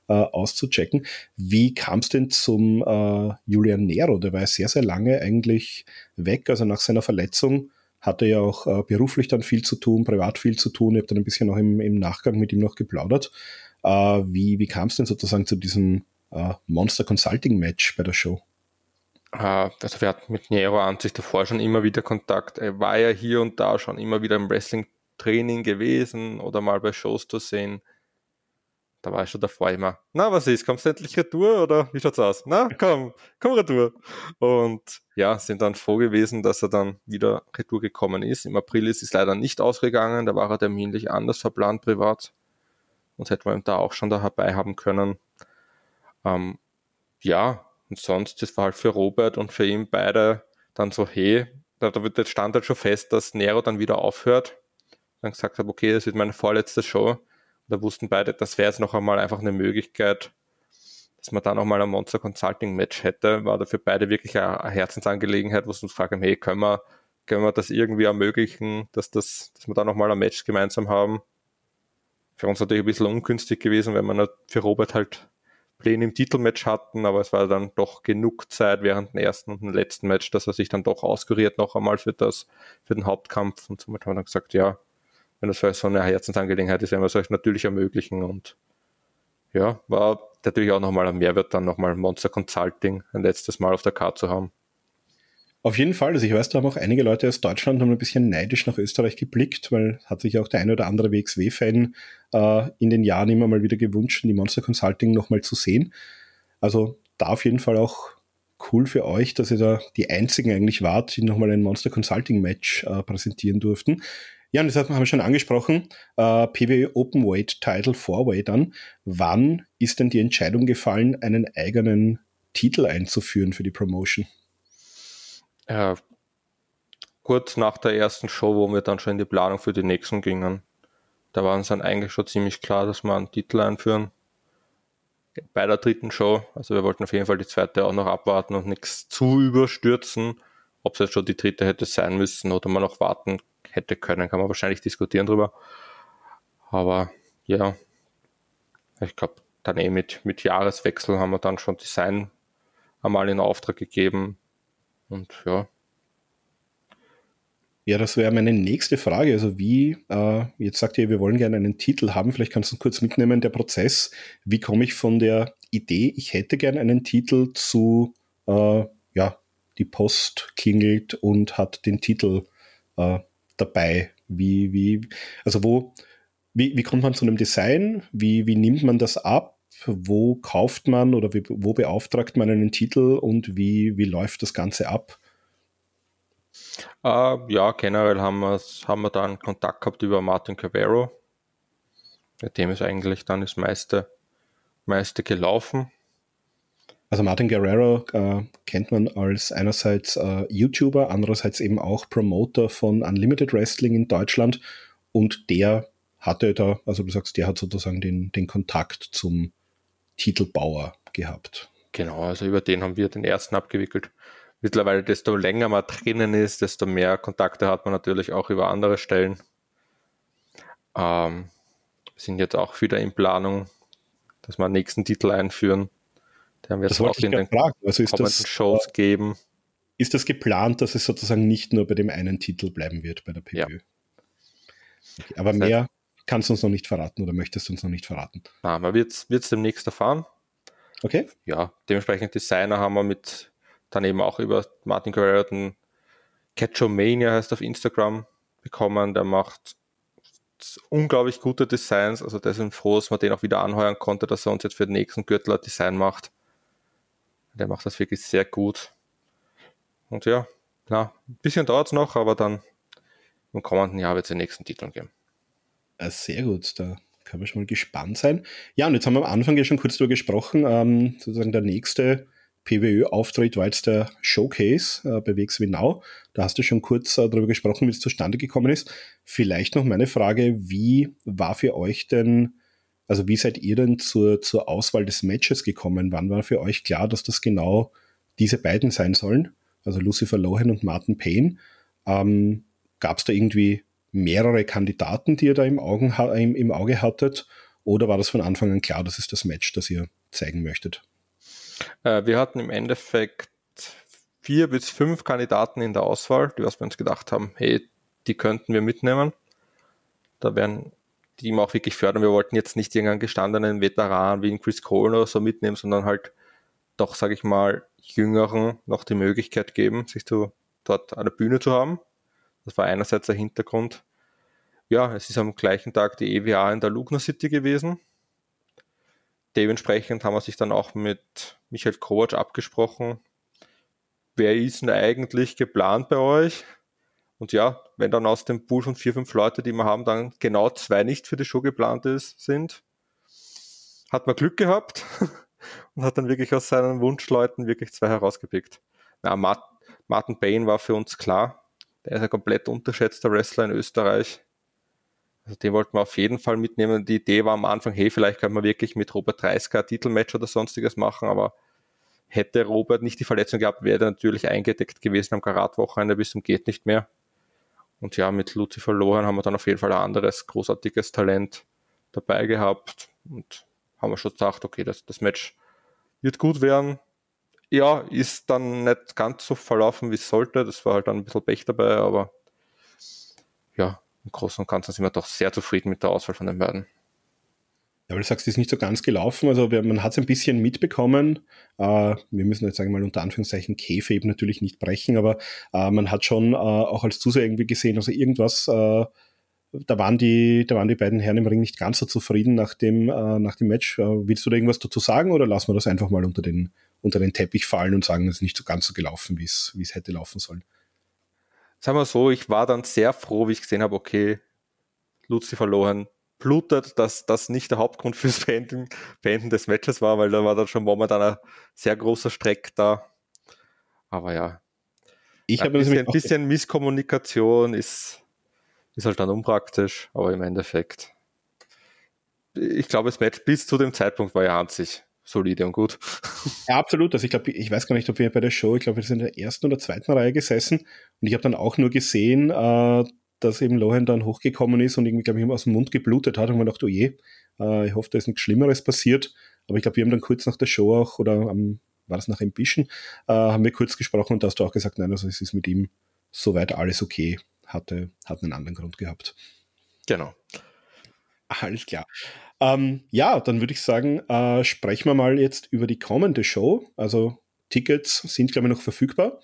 äh, auszuchecken. Wie kam es denn zum äh, Julian Nero? Der war ja sehr, sehr lange eigentlich weg. Also nach seiner Verletzung hatte er ja auch äh, beruflich dann viel zu tun, privat viel zu tun. Ich habe dann ein bisschen noch im, im Nachgang mit ihm noch geplaudert. Äh, wie wie kam es denn sozusagen zu diesem äh, Monster Consulting Match bei der Show? Uh, also wir hatten mit Nero an sich davor schon immer wieder Kontakt. Er war ja hier und da schon immer wieder im Wrestling-Training gewesen oder mal bei Shows zu sehen da war ich schon davor immer, na, was ist, kommst du endlich retour oder wie schaut's aus? Na, komm, komm retour. Und ja, sind dann froh gewesen, dass er dann wieder retour gekommen ist. Im April ist es leider nicht ausgegangen, da war er terminlich anders verplant privat. Und hätten wir ihn da auch schon dabei haben können. Ähm, ja, und sonst, das war halt für Robert und für ihn beide dann so, hey, da, da stand halt schon fest, dass Nero dann wieder aufhört. Dann gesagt habe, okay, das wird meine vorletzte Show da wussten beide, das wäre jetzt noch einmal einfach eine Möglichkeit, dass man da noch mal ein Monster Consulting Match hätte. War da für beide wirklich eine Herzensangelegenheit, wo sie uns fragen, hey, können wir, können wir das irgendwie ermöglichen, dass das, dass wir da noch mal ein Match gemeinsam haben? Für uns natürlich ein bisschen ungünstig gewesen, wenn wir für Robert halt Pläne im Titelmatch hatten, aber es war dann doch genug Zeit während dem ersten und dem letzten Match, dass er sich dann doch auskuriert noch einmal für das, für den Hauptkampf und somit haben wir dann gesagt, ja, wenn das so eine Herzensangelegenheit ist, werden wir es euch natürlich ermöglichen und ja, war natürlich auch nochmal ein Mehrwert, dann nochmal Monster Consulting ein letztes Mal auf der Karte zu haben. Auf jeden Fall. Also ich weiß, da haben auch einige Leute aus Deutschland haben ein bisschen neidisch nach Österreich geblickt, weil hat sich auch der eine oder andere WXW-Fan äh, in den Jahren immer mal wieder gewünscht, die Monster Consulting nochmal zu sehen. Also da auf jeden Fall auch cool für euch, dass ihr da die einzigen eigentlich wart, die nochmal ein Monster Consulting Match äh, präsentieren durften. Ja, und das haben wir schon angesprochen. Äh, PWE Open Weight Title Four-Way dann. Wann ist denn die Entscheidung gefallen, einen eigenen Titel einzuführen für die Promotion? Ja, kurz nach der ersten Show, wo wir dann schon in die Planung für die nächsten gingen. Da war uns dann eigentlich schon ziemlich klar, dass wir einen Titel einführen. Bei der dritten Show. Also wir wollten auf jeden Fall die zweite auch noch abwarten und nichts zu überstürzen. Ob es jetzt schon die dritte hätte sein müssen oder man noch warten hätte können, kann man wahrscheinlich diskutieren drüber. Aber ja, ich glaube, dann eh mit, mit Jahreswechsel haben wir dann schon Design einmal in Auftrag gegeben. Und ja. Ja, das wäre meine nächste Frage. Also wie, äh, jetzt sagt ihr, wir wollen gerne einen Titel haben. Vielleicht kannst du kurz mitnehmen, der Prozess. Wie komme ich von der Idee, ich hätte gerne einen Titel zu, äh, ja, die Post klingelt und hat den Titel äh, dabei. Wie, wie, also wo, wie, wie kommt man zu einem Design? Wie, wie nimmt man das ab? Wo kauft man oder wie, wo beauftragt man einen Titel und wie, wie läuft das Ganze ab? Uh, ja, generell haben, haben wir da einen Kontakt gehabt über Martin Cavero. Mit dem ist eigentlich dann das meiste, meiste gelaufen. Also Martin Guerrero äh, kennt man als einerseits äh, YouTuber, andererseits eben auch Promoter von Unlimited Wrestling in Deutschland und der hatte da, also du sagst, der hat sozusagen den, den Kontakt zum Titelbauer gehabt. Genau, also über den haben wir den ersten abgewickelt mittlerweile, desto länger man drinnen ist, desto mehr Kontakte hat man natürlich auch über andere Stellen. Ähm, sind jetzt auch wieder in Planung, dass wir einen nächsten Titel einführen. Den haben wir jetzt auch in den fragen. Also ist das, Shows äh, geben. Ist das geplant, dass es sozusagen nicht nur bei dem einen Titel bleiben wird bei der PPÖ? Ja. Okay, aber das heißt, mehr kannst du uns noch nicht verraten oder möchtest du uns noch nicht verraten? Na, man wird es demnächst erfahren. Okay. Ja, dementsprechend Designer haben wir mit dann eben auch über Martin Guerrero den Catchomania heißt auf Instagram bekommen. Der macht unglaublich gute Designs. Also da sind froh, dass man den auch wieder anheuern konnte, dass er uns jetzt für den nächsten Gürtel ein Design macht. Der macht das wirklich sehr gut. Und ja, na, ein bisschen dauert es noch, aber dann im kommenden Jahr wird es den nächsten Titel geben. Sehr gut, da können wir schon mal gespannt sein. Ja, und jetzt haben wir am Anfang ja schon kurz darüber gesprochen, ähm, sozusagen der nächste PWÖ-Auftritt war jetzt der Showcase äh, bei WXW Now. Da hast du schon kurz äh, darüber gesprochen, wie es zustande gekommen ist. Vielleicht noch meine Frage, wie war für euch denn, also wie seid ihr denn zur, zur Auswahl des Matches gekommen? Wann war für euch klar, dass das genau diese beiden sein sollen? Also Lucifer Lohan und Martin Payne. Ähm, Gab es da irgendwie mehrere Kandidaten, die ihr da im, Augen, im, im Auge hattet? Oder war das von Anfang an klar, das ist das Match, das ihr zeigen möchtet? Äh, wir hatten im Endeffekt vier bis fünf Kandidaten in der Auswahl, die wir uns gedacht haben, hey, die könnten wir mitnehmen. Da werden die auch wirklich fördern. Wir wollten jetzt nicht irgendeinen gestandenen Veteran wie Chris Cole oder so mitnehmen, sondern halt doch, sage ich mal, Jüngeren noch die Möglichkeit geben, sich zu, dort eine Bühne zu haben. Das war einerseits der Hintergrund. Ja, es ist am gleichen Tag die EWA in der Lugner City gewesen dementsprechend haben wir sich dann auch mit Michael Kovac abgesprochen. Wer ist denn eigentlich geplant bei euch? Und ja, wenn dann aus dem Pool von vier, fünf Leute, die wir haben, dann genau zwei nicht für die Show geplant ist, sind, hat man Glück gehabt (laughs) und hat dann wirklich aus seinen Wunschleuten wirklich zwei herausgepickt. Na, Martin Payne war für uns klar. Der ist ein komplett unterschätzter Wrestler in Österreich. Also den wollten wir auf jeden Fall mitnehmen. Die Idee war am Anfang, hey, vielleicht könnte man wirklich mit Robert Dreisker ein Titelmatch oder sonstiges machen, aber hätte Robert nicht die Verletzung gehabt, wäre er natürlich eingedeckt gewesen am Karatwochenende bis zum geht nicht mehr. Und ja, mit Luzi verloren haben wir dann auf jeden Fall ein anderes großartiges Talent dabei gehabt und haben wir schon gedacht, okay, das, das Match wird gut werden. Ja, ist dann nicht ganz so verlaufen, wie es sollte. Das war halt dann ein bisschen Pech dabei, aber ja, im Großen und Ganzen sind wir doch sehr zufrieden mit der Auswahl von den beiden. Ja, weil du sagst, es ist nicht so ganz gelaufen. Also man hat es ein bisschen mitbekommen. Äh, wir müssen jetzt sagen mal unter Anführungszeichen Käfe eben natürlich nicht brechen, aber äh, man hat schon äh, auch als Zuseher irgendwie gesehen, also irgendwas, da waren die, da waren die beiden Herren im Ring nicht ganz so zufrieden nach dem, nach dem Match. Willst du da irgendwas dazu sagen oder lassen wir das einfach mal unter den, unter den Teppich fallen und sagen, es ist nicht so ganz so gelaufen, wie es, wie es hätte laufen sollen? sagen wir so, ich war dann sehr froh, wie ich gesehen habe, okay, Luzi verloren, blutet, dass das nicht der Hauptgrund fürs (laughs) Beenden, Beenden des Matches war, weil da war dann schon momentan ein sehr großer Streck da. Aber ja. Ich ein bisschen, ein bisschen Misskommunikation ist, ist halt dann unpraktisch, aber im Endeffekt. Ich glaube, das Match bis zu dem Zeitpunkt war ja an sich solide und gut. (laughs) Ja, absolut. Also ich glaube, ich weiß gar nicht, ob wir bei der Show, ich glaube, wir sind in der ersten oder zweiten Reihe gesessen und ich habe dann auch nur gesehen, äh, dass eben Lohan dann hochgekommen ist und irgendwie, glaube ich, aus dem Mund geblutet hat und man gedacht, oh je, äh, ich hoffe, da ist nichts Schlimmeres passiert. Aber ich glaube, wir haben dann kurz nach der Show auch, oder am, war das nach Ambition, äh, haben wir kurz gesprochen und da hast du auch gesagt, nein, also es ist mit ihm soweit alles okay. hatte, hat einen anderen Grund gehabt. Genau. Alles klar. Ähm, ja, dann würde ich sagen, äh, sprechen wir mal jetzt über die kommende Show. Also Tickets sind, glaube ich, noch verfügbar.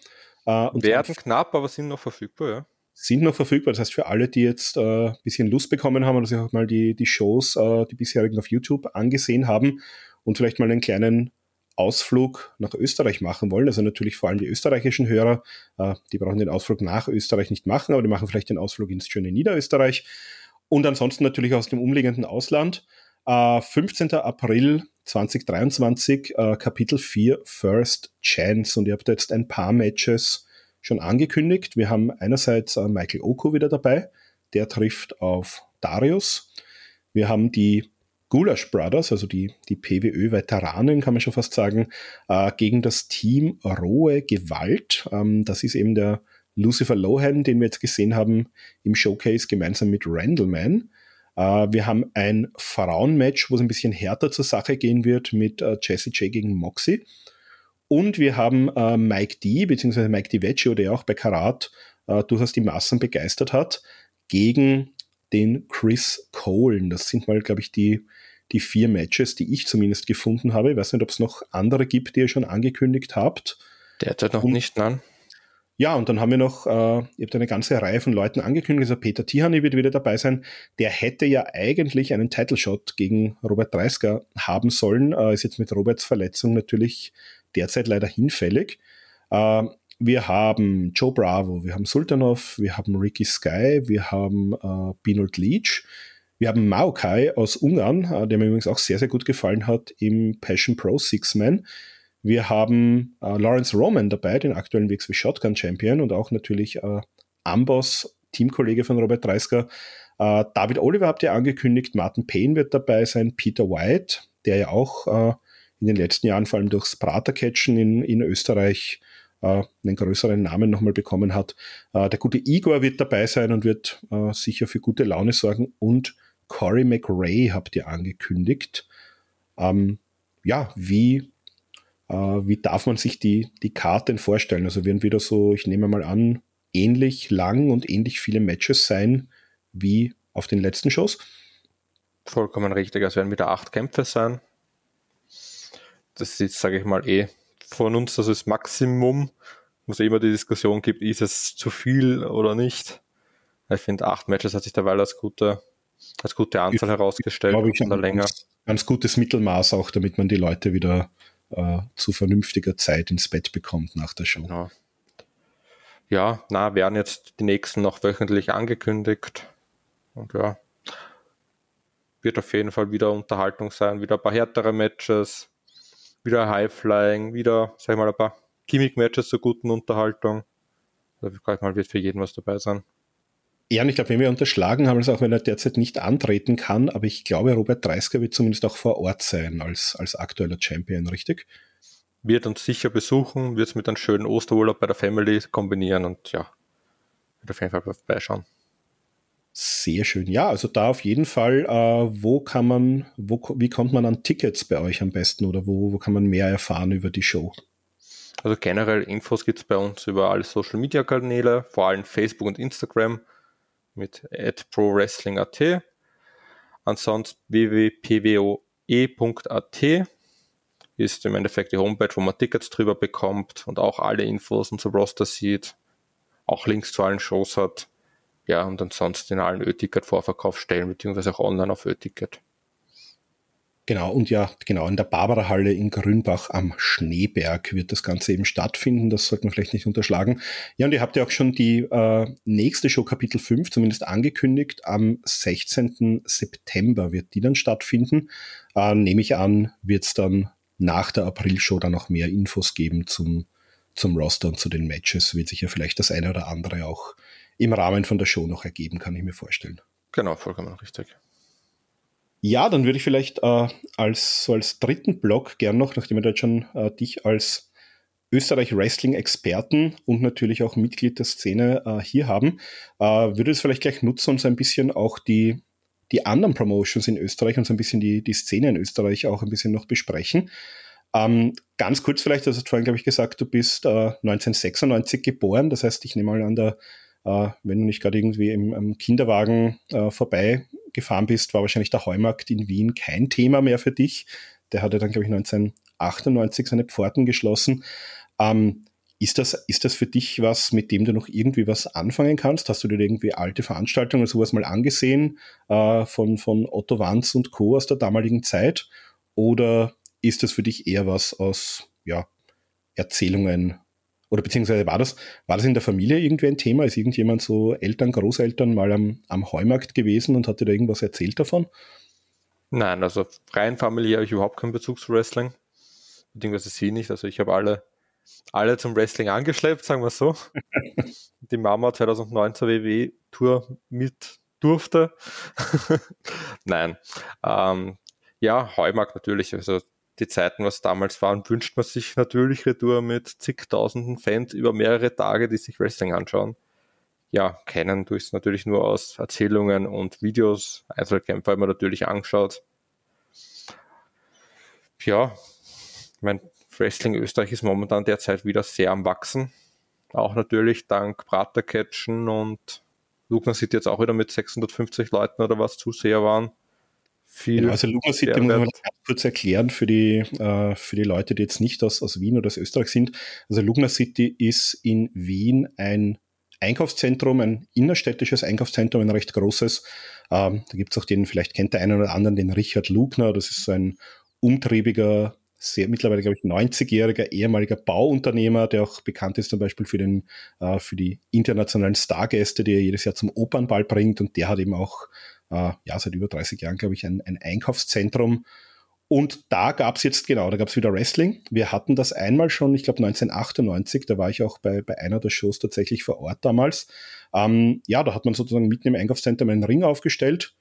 Äh, Werden knapp, aber sind noch verfügbar, ja. Sind noch verfügbar. Das heißt, für alle, die jetzt ein äh, bisschen Lust bekommen haben oder sich auch mal die, die Shows, äh, die bisherigen auf YouTube angesehen haben und vielleicht mal einen kleinen Ausflug nach Österreich machen wollen, also natürlich vor allem die österreichischen Hörer, äh, die brauchen den Ausflug nach Österreich nicht machen, aber die machen vielleicht den Ausflug ins schöne Niederösterreich und ansonsten natürlich aus dem umliegenden Ausland. 15. April 2023, Kapitel 4, First Chance und ihr habt jetzt ein paar Matches schon angekündigt. Wir haben einerseits äh, Michael Oko wieder dabei, der trifft auf Darius. Wir haben die Gulasch Brothers, also die, die PWÖ-Veteranen, kann man schon fast sagen, äh, gegen das Team Rohe Gewalt. Ähm, das ist eben der Lucifer Lohan, den wir jetzt gesehen haben im Showcase gemeinsam mit Randleman. Äh, wir haben ein Frauenmatch, wo es ein bisschen härter zur Sache gehen wird mit äh, Jesse J gegen Moxie. Und wir haben äh, Mike D, beziehungsweise Mike Di Vecchio, der auch bei Karat äh, durchaus die Massen begeistert hat, gegen den Chris Colen. Das sind mal, glaube ich, die, die vier Matches, die ich zumindest gefunden habe. Ich weiß nicht, ob es noch andere gibt, die ihr schon angekündigt habt. Derzeit noch Und, nicht, nein. Ja, und dann haben wir noch, äh, ihr habt eine ganze Reihe von Leuten angekündigt. Also Peter Tihani wird wieder dabei sein. Der hätte ja eigentlich einen Title Shot gegen Robert Dreisker haben sollen. Äh, ist jetzt mit Roberts Verletzung natürlich derzeit leider hinfällig. Äh, wir haben Joe Bravo, wir haben Sultanov, wir haben Ricky Sky, wir haben äh, Binold Leach, wir haben Maokai aus Ungarn, äh, der mir übrigens auch sehr, sehr gut gefallen hat im Passion Pro Six-Man. Wir haben äh, Lawrence Roman dabei, den aktuellen WXW Shotgun Champion und auch natürlich äh, Amboss, Teamkollege von Robert Dreisker. Äh, David Oliver habt ihr angekündigt, Martin Payne wird dabei sein, Peter White, der ja auch äh, in den letzten Jahren vor allem durchs Pratercatchen in, in Österreich äh, einen größeren Namen nochmal bekommen hat. Äh, der gute Igor wird dabei sein und wird äh, sicher für gute Laune sorgen. Und Corey McRae habt ihr angekündigt. Ähm, ja, wie, äh, wie darf man sich die, die Karten vorstellen? Also werden wieder so, ich nehme mal an, ähnlich lang und ähnlich viele Matches sein wie auf den letzten Shows? Vollkommen richtig. Es werden wieder acht Kämpfe sein das ist jetzt, sage ich mal, eh von uns das Maximum, wo es immer die Diskussion gibt, ist es zu viel oder nicht. Ich finde, acht Matches hat sich derweil als gute, als gute Anzahl herausgestellt. Glaube ich, oder länger. Ganz, ganz gutes Mittelmaß auch, damit man die Leute wieder äh, zu vernünftiger Zeit ins Bett bekommt nach der Show. Genau. Ja, na, werden jetzt die nächsten noch wöchentlich angekündigt. Und ja, wird auf jeden Fall wieder Unterhaltung sein, wieder ein paar härtere Matches wieder High-Flying, wieder, sag ich mal, ein paar Gimmick-Matches zur guten Unterhaltung. Also, ich mal, wird für jeden was dabei sein. Ja, und ich glaube, wenn wir unterschlagen haben, es auch wenn er derzeit nicht antreten kann, aber ich glaube, Robert Dreisker wird zumindest auch vor Ort sein als, als aktueller Champion, richtig? Wird uns sicher besuchen, wird es mit einem schönen Osterurlaub bei der Family kombinieren und ja, wird auf jeden Fall vorbeischauen. Sehr schön. Ja, also da auf jeden Fall, äh, wo kann man, wo, wie kommt man an Tickets bei euch am besten oder wo, wo kann man mehr erfahren über die Show? Also generell Infos gibt es bei uns über alle Social Media Kanäle, vor allem Facebook und Instagram mit prowrestling.at. Ansonsten www.pwoe.at ist im Endeffekt die Homepage, wo man Tickets drüber bekommt und auch alle Infos und so Roster sieht, auch Links zu allen Shows hat ja, und ansonsten in allen Ö-Ticket-Vorverkaufsstellen, beziehungsweise auch online auf Ö-Ticket. Genau, und ja, genau, in der Barbara-Halle in Grünbach am Schneeberg wird das Ganze eben stattfinden. Das sollte man vielleicht nicht unterschlagen. Ja, und ihr habt ja auch schon die äh, nächste Show, Kapitel 5, zumindest angekündigt. Am 16. September wird die dann stattfinden. Äh, nehme ich an, wird es dann nach der April-Show dann noch mehr Infos geben zum, zum Roster und zu den Matches. Wird sich ja vielleicht das eine oder andere auch im Rahmen von der Show noch ergeben, kann ich mir vorstellen. Genau, vollkommen richtig. Ja, dann würde ich vielleicht äh, als, so als dritten Block gern noch, nachdem wir jetzt schon äh, dich als Österreich Wrestling-Experten und natürlich auch Mitglied der Szene äh, hier haben, äh, würde es vielleicht gleich nutzen und so ein bisschen auch die, die anderen Promotions in Österreich und so ein bisschen die, die Szene in Österreich auch ein bisschen noch besprechen. Ähm, ganz kurz vielleicht, also du hast vorhin, glaube ich, gesagt, du bist äh, 1996 geboren, das heißt, ich nehme mal an, der wenn du nicht gerade irgendwie im, im Kinderwagen äh, vorbeigefahren bist, war wahrscheinlich der Heumarkt in Wien kein Thema mehr für dich. Der hatte dann, glaube ich, 1998 seine Pforten geschlossen. Ähm, ist das, ist das für dich was, mit dem du noch irgendwie was anfangen kannst? Hast du dir irgendwie alte Veranstaltungen oder sowas mal angesehen äh, von, von Otto Wanz und Co. aus der damaligen Zeit? Oder ist das für dich eher was aus ja, Erzählungen? Oder beziehungsweise war das, war das in der Familie irgendwie ein Thema? Ist irgendjemand so Eltern, Großeltern mal am, am Heumarkt gewesen und hat dir da irgendwas erzählt davon? Nein, also freien Familie habe ich überhaupt keinen Bezug zu Wrestling. Beziehungsweise sie nicht. Also ich habe alle alle zum Wrestling angeschleppt, sagen wir so. (laughs) Die Mama 2009 zur WWE-Tour mit durfte. (laughs) Nein. Ähm, ja, Heumarkt natürlich. Also die Zeiten, was damals waren, wünscht man sich natürlich Retour mit zigtausenden Fans über mehrere Tage, die sich Wrestling anschauen. Ja, kennen durch es natürlich nur aus Erzählungen und Videos. Einzelkämpfer wir natürlich angeschaut. Ja, ich meine, Wrestling Österreich ist momentan derzeit wieder sehr am Wachsen. Auch natürlich dank Pratercatchen und Lugner City jetzt auch wieder mit 650 Leuten oder was Zuseher waren. Viel genau, also Lugner City muss man kurz erklären für die, äh, für die Leute, die jetzt nicht aus, aus Wien oder aus Österreich sind. Also Lugner City ist in Wien ein Einkaufszentrum, ein innerstädtisches Einkaufszentrum, ein recht großes. Ähm, da gibt es auch den, vielleicht kennt der eine oder andere, den Richard Lugner. Das ist so ein umtriebiger sehr mittlerweile, glaube ich, 90-jähriger ehemaliger Bauunternehmer, der auch bekannt ist zum Beispiel für, den, äh, für die internationalen Stargäste, die er jedes Jahr zum Opernball bringt. Und der hat eben auch äh, ja, seit über 30 Jahren, glaube ich, ein, ein Einkaufszentrum. Und da gab es jetzt, genau, da gab es wieder Wrestling. Wir hatten das einmal schon, ich glaube 1998, da war ich auch bei, bei einer der Shows tatsächlich vor Ort damals. Ähm, ja, da hat man sozusagen mitten im Einkaufszentrum einen Ring aufgestellt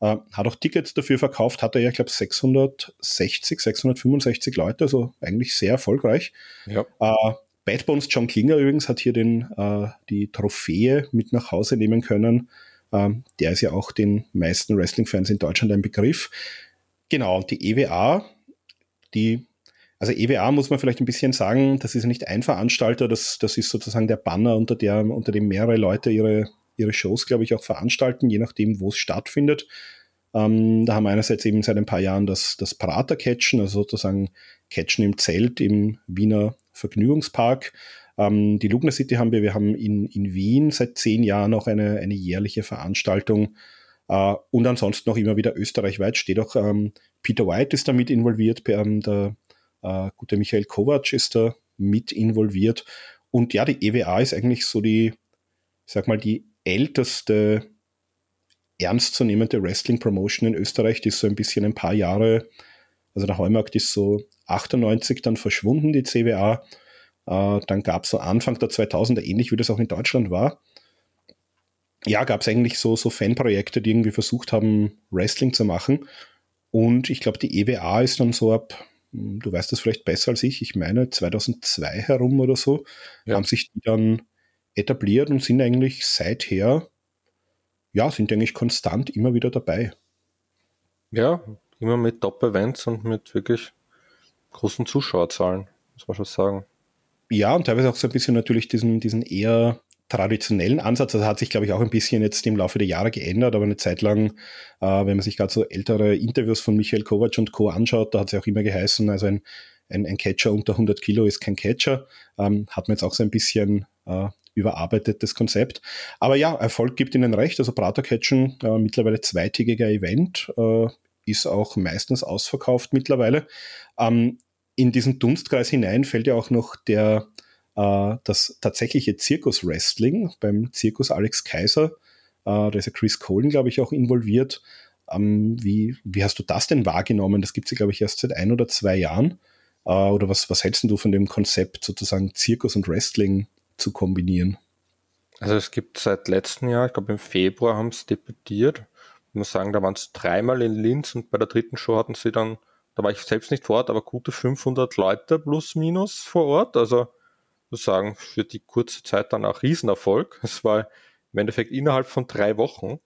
äh, hat auch Tickets dafür verkauft, hatte ja, ich glaube, 660, 665 Leute, also eigentlich sehr erfolgreich. Ja. Äh, Bad Bones John Klinger übrigens hat hier den, äh, die Trophäe mit nach Hause nehmen können. Ähm, der ist ja auch den meisten Wrestling-Fans in Deutschland ein Begriff. Genau, und die EWA, die, also EWA muss man vielleicht ein bisschen sagen, das ist nicht ein Veranstalter, das, das ist sozusagen der Banner, unter, der, unter dem mehrere Leute ihre, ihre Shows, glaube ich, auch veranstalten, je nachdem, wo es stattfindet. Ähm, da haben wir einerseits eben seit ein paar Jahren das, das Prater-Catchen, also sozusagen Catchen im Zelt im Wiener Vergnügungspark. Ähm, die Lugner City haben wir, wir haben in, in Wien seit zehn Jahren auch eine, eine jährliche Veranstaltung. Äh, und ansonsten noch immer wieder österreichweit steht auch ähm, Peter White ist da mit involviert, ähm, der äh, gute Michael Kovac ist da mit involviert. Und ja, die EWA ist eigentlich so die, ich sag mal, die älteste ernstzunehmende Wrestling-Promotion in Österreich. Die ist so ein bisschen ein paar Jahre, also der Heumarkt ist so 98 dann verschwunden, die CWA. Äh, dann gab es so Anfang der 2000er, ähnlich wie das auch in Deutschland war, ja, gab es eigentlich so, so Fanprojekte, die irgendwie versucht haben, Wrestling zu machen. Und ich glaube, die EWA ist dann so ab, hm, du weißt das vielleicht besser als ich, ich meine 2002 herum oder so, ja. haben sich die dann etabliert und sind eigentlich seither ja, sind eigentlich konstant immer wieder dabei. Ja, immer mit Top-Events und mit wirklich großen Zuschauerzahlen, muss man schon sagen. Ja, und teilweise auch so ein bisschen natürlich diesen, diesen eher traditionellen Ansatz. Das hat sich, glaube ich, auch ein bisschen jetzt im Laufe der Jahre geändert, aber eine Zeit lang, äh, wenn man sich gerade so ältere Interviews von Michael Kovac und Co. anschaut, da hat es ja auch immer geheißen, also ein, ein, ein Catcher unter 100 Kilo ist kein Catcher. Ähm, hat man jetzt auch so ein bisschen äh, überarbeitetes Konzept. Aber ja, Erfolg gibt ihnen recht. Also Prater Catchen, äh, mittlerweile zweitägiger Event, äh, ist auch meistens ausverkauft mittlerweile. Ähm, in diesen Dunstkreis hinein fällt ja auch noch der, äh, das tatsächliche Zirkus-Wrestling beim Zirkus Alex Kaiser. Äh, da ist ja Chris Colin, glaube ich, auch involviert. Ähm, wie, wie hast du das denn wahrgenommen? Das gibt es ja, glaube ich, erst seit ein oder zwei Jahren. Äh, oder was, was hältst du von dem Konzept sozusagen Zirkus und Wrestling zu kombinieren? Also es gibt seit letztem Jahr, ich glaube im Februar haben sie debütiert. Ich muss sagen, da waren es dreimal in Linz und bei der dritten Show hatten sie dann, da war ich selbst nicht vor Ort, aber gute 500 Leute plus minus vor Ort. Also ich muss sagen, für die kurze Zeit dann auch Riesenerfolg. Es war im Endeffekt innerhalb von drei Wochen,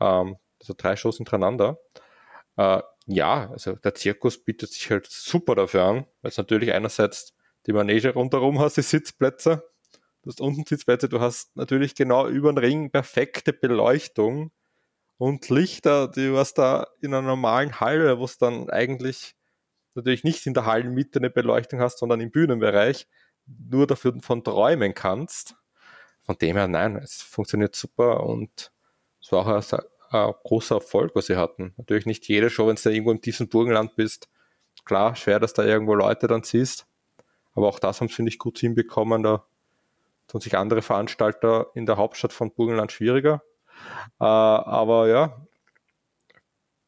ähm, also drei Shows hintereinander. Äh, ja, also der Zirkus bietet sich halt super dafür an, weil es natürlich einerseits die Manege rundherum hast, die Sitzplätze. du hast unten Sitzplätze, du hast natürlich genau über den Ring perfekte Beleuchtung und Lichter, die was da in einer normalen Halle, wo es dann eigentlich natürlich nicht in der Hallenmitte eine Beleuchtung hast, sondern im Bühnenbereich, nur dafür von träumen kannst. Von dem her, nein, es funktioniert super und es war auch ein, ein großer Erfolg, was sie hatten. Natürlich nicht jede Show, wenn du irgendwo im tiefen Burgenland bist, klar, schwer, dass da irgendwo Leute dann siehst. Aber auch das haben sie, ich, gut hinbekommen. Da tun sich andere Veranstalter in der Hauptstadt von Burgenland schwieriger. Äh, aber ja,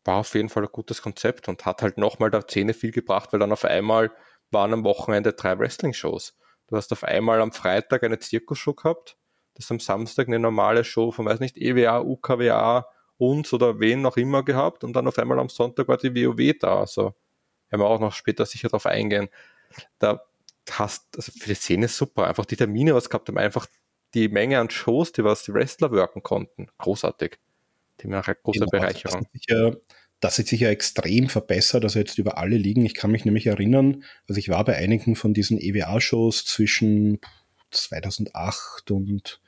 war auf jeden Fall ein gutes Konzept und hat halt nochmal der Szene viel gebracht, weil dann auf einmal waren am Wochenende drei Wrestling-Shows. Du hast auf einmal am Freitag eine Zirkusshow gehabt, das am Samstag eine normale Show von, weiß nicht, EWA, UKWA, uns oder wen noch immer gehabt und dann auf einmal am Sonntag war die WoW da. Also werden wir auch noch später sicher darauf eingehen. Da hast, also für die Szene super, einfach die Termine, was gehabt haben, einfach die Menge an Shows, die was die Wrestler wirken konnten. Großartig. Die eine große genau, Bereicherung. Das hat, ja, das hat sich ja extrem verbessert, also jetzt über alle Ligen. Ich kann mich nämlich erinnern, also ich war bei einigen von diesen EWA-Shows zwischen 2008 und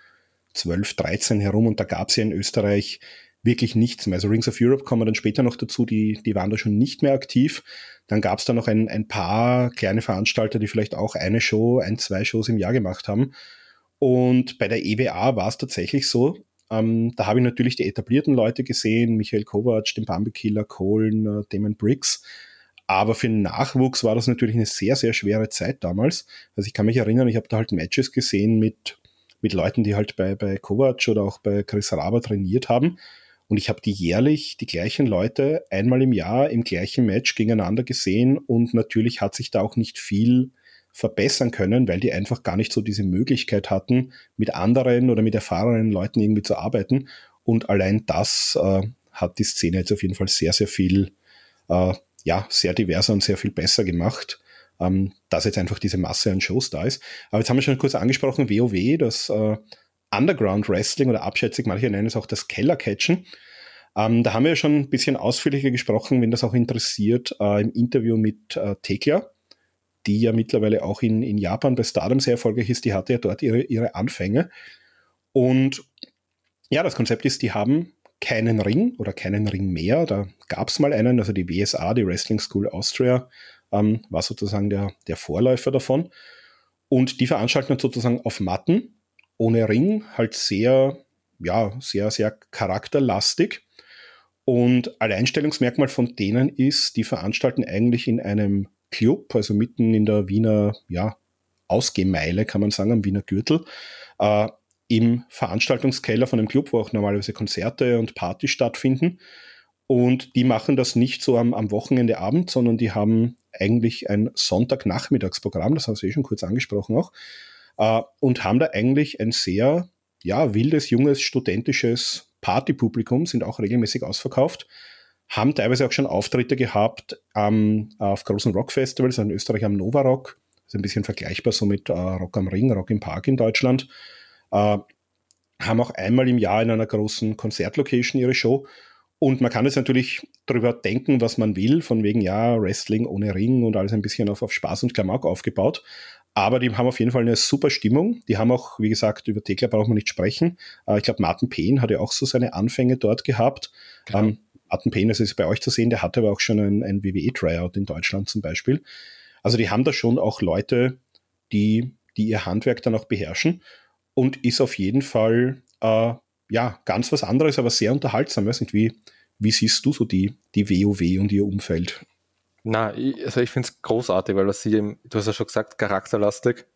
12, 13 herum und da gab es ja in Österreich wirklich nichts mehr. Also Rings of Europe kommen dann später noch dazu, die, die waren da schon nicht mehr aktiv. Dann gab es da noch ein, ein paar kleine Veranstalter, die vielleicht auch eine Show, ein, zwei Shows im Jahr gemacht haben. Und bei der EWA war es tatsächlich so, ähm, da habe ich natürlich die etablierten Leute gesehen, Michael Kovac, den Bambi Killer, Kohlen, äh, Damon Briggs. Aber für den Nachwuchs war das natürlich eine sehr, sehr schwere Zeit damals. Also ich kann mich erinnern, ich habe da halt Matches gesehen mit, mit Leuten, die halt bei, bei Kovac oder auch bei Chris Raber trainiert haben. Und ich habe die jährlich, die gleichen Leute, einmal im Jahr im gleichen Match gegeneinander gesehen. Und natürlich hat sich da auch nicht viel verbessern können, weil die einfach gar nicht so diese Möglichkeit hatten, mit anderen oder mit erfahrenen Leuten irgendwie zu arbeiten. Und allein das äh, hat die Szene jetzt auf jeden Fall sehr, sehr viel, äh, ja, sehr diverser und sehr viel besser gemacht, ähm, dass jetzt einfach diese Masse an Shows da ist. Aber jetzt haben wir schon kurz angesprochen, WoW, das äh, Underground Wrestling oder abschätzig, manche nennen es auch das Kellercatchen. Ähm, da haben wir ja schon ein bisschen ausführlicher gesprochen, wenn das auch interessiert, äh, im Interview mit äh, Tekla, die ja mittlerweile auch in, in Japan bei Stardom sehr erfolgreich ist. Die hatte ja dort ihre, ihre Anfänge. Und ja, das Konzept ist, die haben keinen Ring oder keinen Ring mehr. Da gab es mal einen, also die WSA, die Wrestling School Austria, ähm, war sozusagen der, der Vorläufer davon. Und die veranstalten sozusagen auf Matten ohne Ring, halt sehr, ja, sehr, sehr charakterlastig. Und Alleinstellungsmerkmal von denen ist, die veranstalten eigentlich in einem Club, also mitten in der Wiener, ja, Ausgehmeile, kann man sagen, am Wiener Gürtel, äh, im Veranstaltungskeller von einem Club, wo auch normalerweise Konzerte und Partys stattfinden. Und die machen das nicht so am, am Wochenende Abend, sondern die haben eigentlich ein Sonntagnachmittagsprogramm, das hast du eh schon kurz angesprochen auch, äh, und haben da eigentlich ein sehr ja, wildes, junges, studentisches Partypublikum, sind auch regelmäßig ausverkauft, haben teilweise auch schon Auftritte gehabt ähm, auf großen Rockfestivals, in Österreich am Nova Rock, ist ein bisschen vergleichbar so mit äh, Rock am Ring, Rock im Park in Deutschland. Äh, haben auch einmal im Jahr in einer großen Konzertlocation ihre Show. Und man kann jetzt natürlich darüber denken, was man will, von wegen, ja, Wrestling ohne Ring und alles ein bisschen auf, auf Spaß und Klamauk aufgebaut. Aber die haben auf jeden Fall eine super Stimmung. Die haben auch, wie gesagt, über Tekla braucht man nicht sprechen. Äh, ich glaube, Martin Payne hat ja auch so seine Anfänge dort gehabt. Genau. Ähm, Das ist bei euch zu sehen, der hatte aber auch schon ein, ein WWE-Tryout in Deutschland zum Beispiel. Also die haben da schon auch Leute, die, die ihr Handwerk dann auch beherrschen und ist auf jeden Fall äh, ja ganz was anderes, aber sehr unterhaltsam. wie, wie siehst du so die, die WoW und ihr Umfeld? Na, also ich finde es großartig, weil was sie, du hast ja schon gesagt, charakterlastig.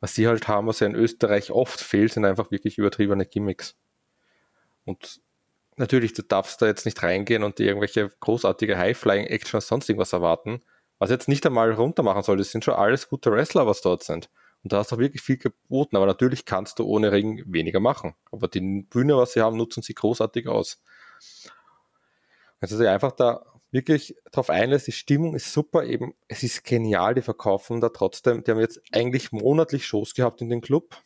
Was sie halt haben, was ja in Österreich oft fehlt, sind einfach wirklich übertriebene Gimmicks. Und natürlich, du darfst da jetzt nicht reingehen und dir irgendwelche großartige High-Flying-Action sonst irgendwas erwarten. Was jetzt nicht einmal runter machen soll, das sind schon alles gute Wrestler, was dort sind. Und da hast du wirklich viel geboten, aber natürlich kannst du ohne Ring weniger machen. Aber die Bühne, was sie haben, nutzen sie großartig aus. Also einfach da wirklich darauf einlässt, die Stimmung ist super, eben, es ist genial, die verkaufen da trotzdem, die haben jetzt eigentlich monatlich Shows gehabt in den Club,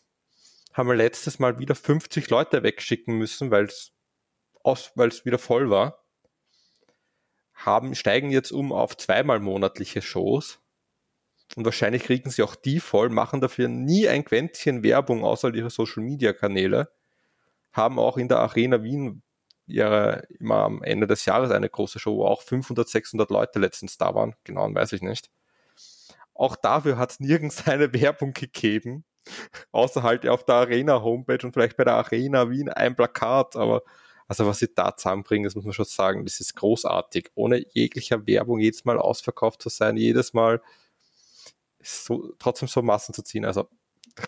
haben wir letztes Mal wieder 50 Leute wegschicken müssen, weil es weil es wieder voll war, haben, steigen jetzt um auf zweimal monatliche Shows. Und wahrscheinlich kriegen sie auch die voll, machen dafür nie ein Quäntchen Werbung außer ihre Social Media Kanäle, haben auch in der Arena Wien ihre, immer am Ende des Jahres eine große Show, wo auch 500, 600 Leute letztens da waren, genau, weiß ich nicht. Auch dafür hat es nirgends (laughs) eine Werbung gegeben, außer halt auf der Arena Homepage und vielleicht bei der Arena Wien ein Plakat, aber also was sie da zusammenbringen, das muss man schon sagen, das ist großartig. Ohne jeglicher Werbung jedes Mal ausverkauft zu sein, jedes Mal so, trotzdem so Massen zu ziehen. Also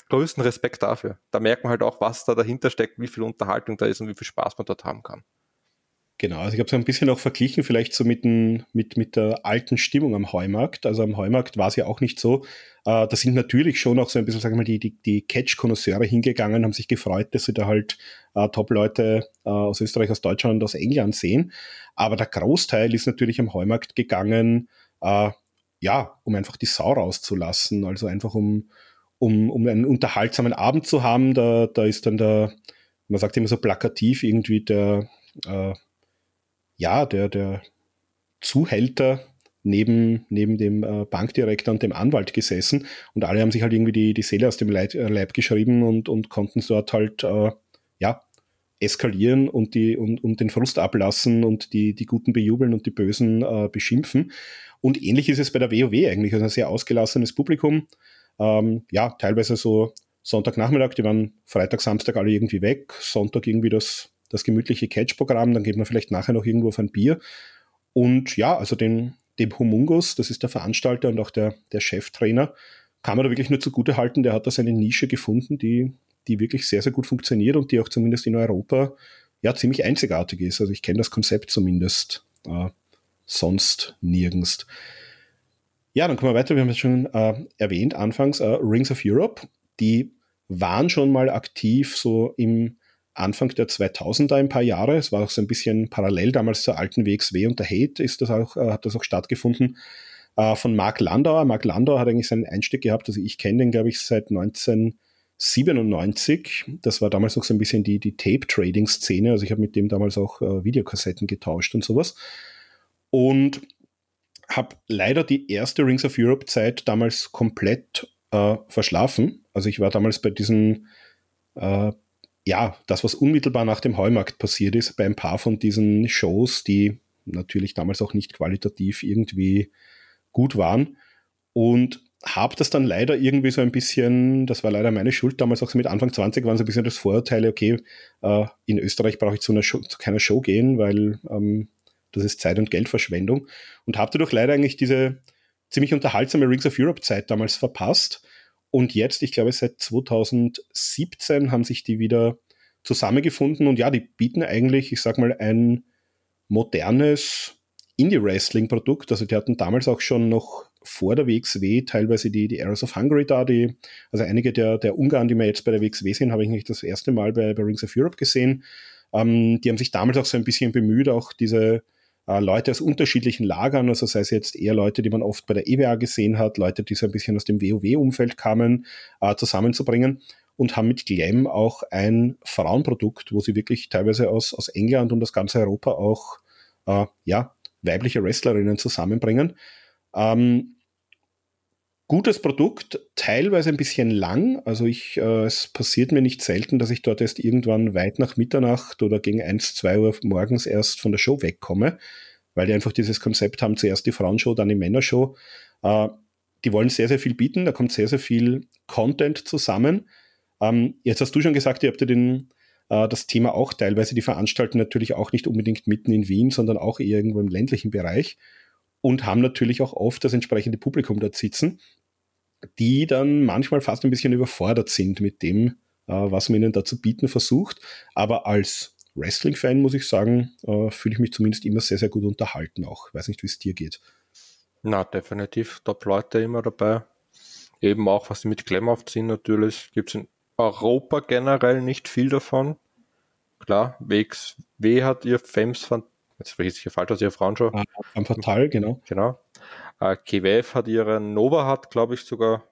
größten Respekt dafür. Da merkt man halt auch, was da dahinter steckt, wie viel Unterhaltung da ist und wie viel Spaß man dort haben kann. Genau, also ich habe es ein bisschen auch verglichen, vielleicht so mit, den, mit, mit der alten Stimmung am Heumarkt. Also am Heumarkt war es ja auch nicht so. Äh, da sind natürlich schon auch so ein bisschen, sagen wir mal, die, die, die Catch-Konnoisseure hingegangen, haben sich gefreut, dass sie da halt äh, Top-Leute äh, aus Österreich, aus Deutschland und aus England sehen. Aber der Großteil ist natürlich am Heumarkt gegangen, äh, ja, um einfach die Sau rauszulassen. Also einfach um, um, um einen unterhaltsamen Abend zu haben. Da, da ist dann der, man sagt immer so plakativ, irgendwie der, äh, ja, der, der Zuhälter neben, neben dem äh, Bankdirektor und dem Anwalt gesessen und alle haben sich halt irgendwie die, die Seele aus dem Leib, äh, Leib geschrieben und, und konnten dort halt, äh, ja, eskalieren und, die, und, und den Frust ablassen und die, die Guten bejubeln und die Bösen äh, beschimpfen. Und ähnlich ist es bei der WoW eigentlich, also ein sehr ausgelassenes Publikum. Ähm, ja, teilweise so Sonntagnachmittag, die waren Freitag, Samstag alle irgendwie weg, Sonntag irgendwie das das gemütliche Catch-Programm, dann geht man vielleicht nachher noch irgendwo auf ein Bier. Und ja, also den, dem Humungus, das ist der Veranstalter und auch der, der Cheftrainer, kann man da wirklich nur zugute halten, der hat da seine Nische gefunden, die, die wirklich sehr, sehr gut funktioniert und die auch zumindest in Europa ja ziemlich einzigartig ist. Also ich kenne das Konzept zumindest äh, sonst nirgends. Ja, dann kommen wir weiter. Wir haben es schon äh, erwähnt anfangs, äh, Rings of Europe. Die waren schon mal aktiv so im Anfang der 2000er ein paar Jahre. Es war auch so ein bisschen parallel damals zur alten WXW und der Hate ist das auch, äh, hat das auch stattgefunden. Äh, von Mark Landauer. Mark Landauer hat eigentlich seinen Einstieg gehabt. Also ich kenne den, glaube ich, seit 1997. Das war damals noch so ein bisschen die, die Tape-Trading-Szene. Also ich habe mit dem damals auch äh, Videokassetten getauscht und sowas. Und habe leider die erste Rings of Europe Zeit damals komplett äh, verschlafen. Also ich war damals bei diesen äh, ja, das, was unmittelbar nach dem Heumarkt passiert ist, bei ein paar von diesen Shows, die natürlich damals auch nicht qualitativ irgendwie gut waren. Und habe das dann leider irgendwie so ein bisschen, das war leider meine Schuld, damals auch so mit Anfang 20 waren so ein bisschen das Vorurteil, okay, äh, in Österreich brauche ich zu, Show, zu keiner Show gehen, weil ähm, das ist Zeit- und Geldverschwendung. Und habe dadurch leider eigentlich diese ziemlich unterhaltsame Rings of Europe Zeit damals verpasst und jetzt, ich glaube, seit 2017 haben sich die wieder zusammengefunden und ja, die bieten eigentlich, ich sag mal, ein modernes Indie-Wrestling-Produkt. Also die hatten damals auch schon noch vor der WXW teilweise die, die Arrows of Hungary da, die, also einige der, der Ungarn, die wir jetzt bei der WXW sehen, habe ich nicht das erste Mal bei, bei Rings of Europe gesehen. Ähm, die haben sich damals auch so ein bisschen bemüht, auch diese äh, Leute aus unterschiedlichen Lagern, also sei es jetzt eher Leute, die man oft bei der EWA gesehen hat, Leute, die so ein bisschen aus dem WoW-Umfeld kamen, äh, zusammenzubringen und haben mit Glam auch ein Frauenprodukt, wo sie wirklich teilweise aus, aus England und aus ganz Europa auch äh, ja, weibliche Wrestlerinnen zusammenbringen. Ähm, gutes Produkt, teilweise ein bisschen lang. Also ich, äh, es passiert mir nicht selten, dass ich dort erst irgendwann weit nach Mitternacht oder gegen 1, 2 Uhr morgens erst von der Show wegkomme, weil die einfach dieses Konzept haben, zuerst die Frauenshow, dann die Männershow. Äh, die wollen sehr, sehr viel bieten, da kommt sehr, sehr viel Content zusammen. Ähm, jetzt hast du schon gesagt, ihr habt ja den, äh, das Thema auch teilweise, die veranstalten natürlich auch nicht unbedingt mitten in Wien, sondern auch irgendwo im ländlichen Bereich und haben natürlich auch oft das entsprechende Publikum dort sitzen die dann manchmal fast ein bisschen überfordert sind mit dem, äh, was man ihnen da zu bieten versucht. Aber als Wrestling-Fan muss ich sagen, äh, fühle ich mich zumindest immer sehr, sehr gut unterhalten auch. Weiß nicht, wie es dir geht. Na, definitiv. Top-Leute immer dabei. Eben auch, was sie mit Klemm aufziehen, natürlich. Gibt es in Europa generell nicht viel davon. Klar, WXW hat ihr Fems von, jetzt vergesse ich hier falsch aus ihrer Frauenshow. Ah, am Fatal, genau. Genau. Äh, KWF hat ihre Nova hat, glaube ich, sogar,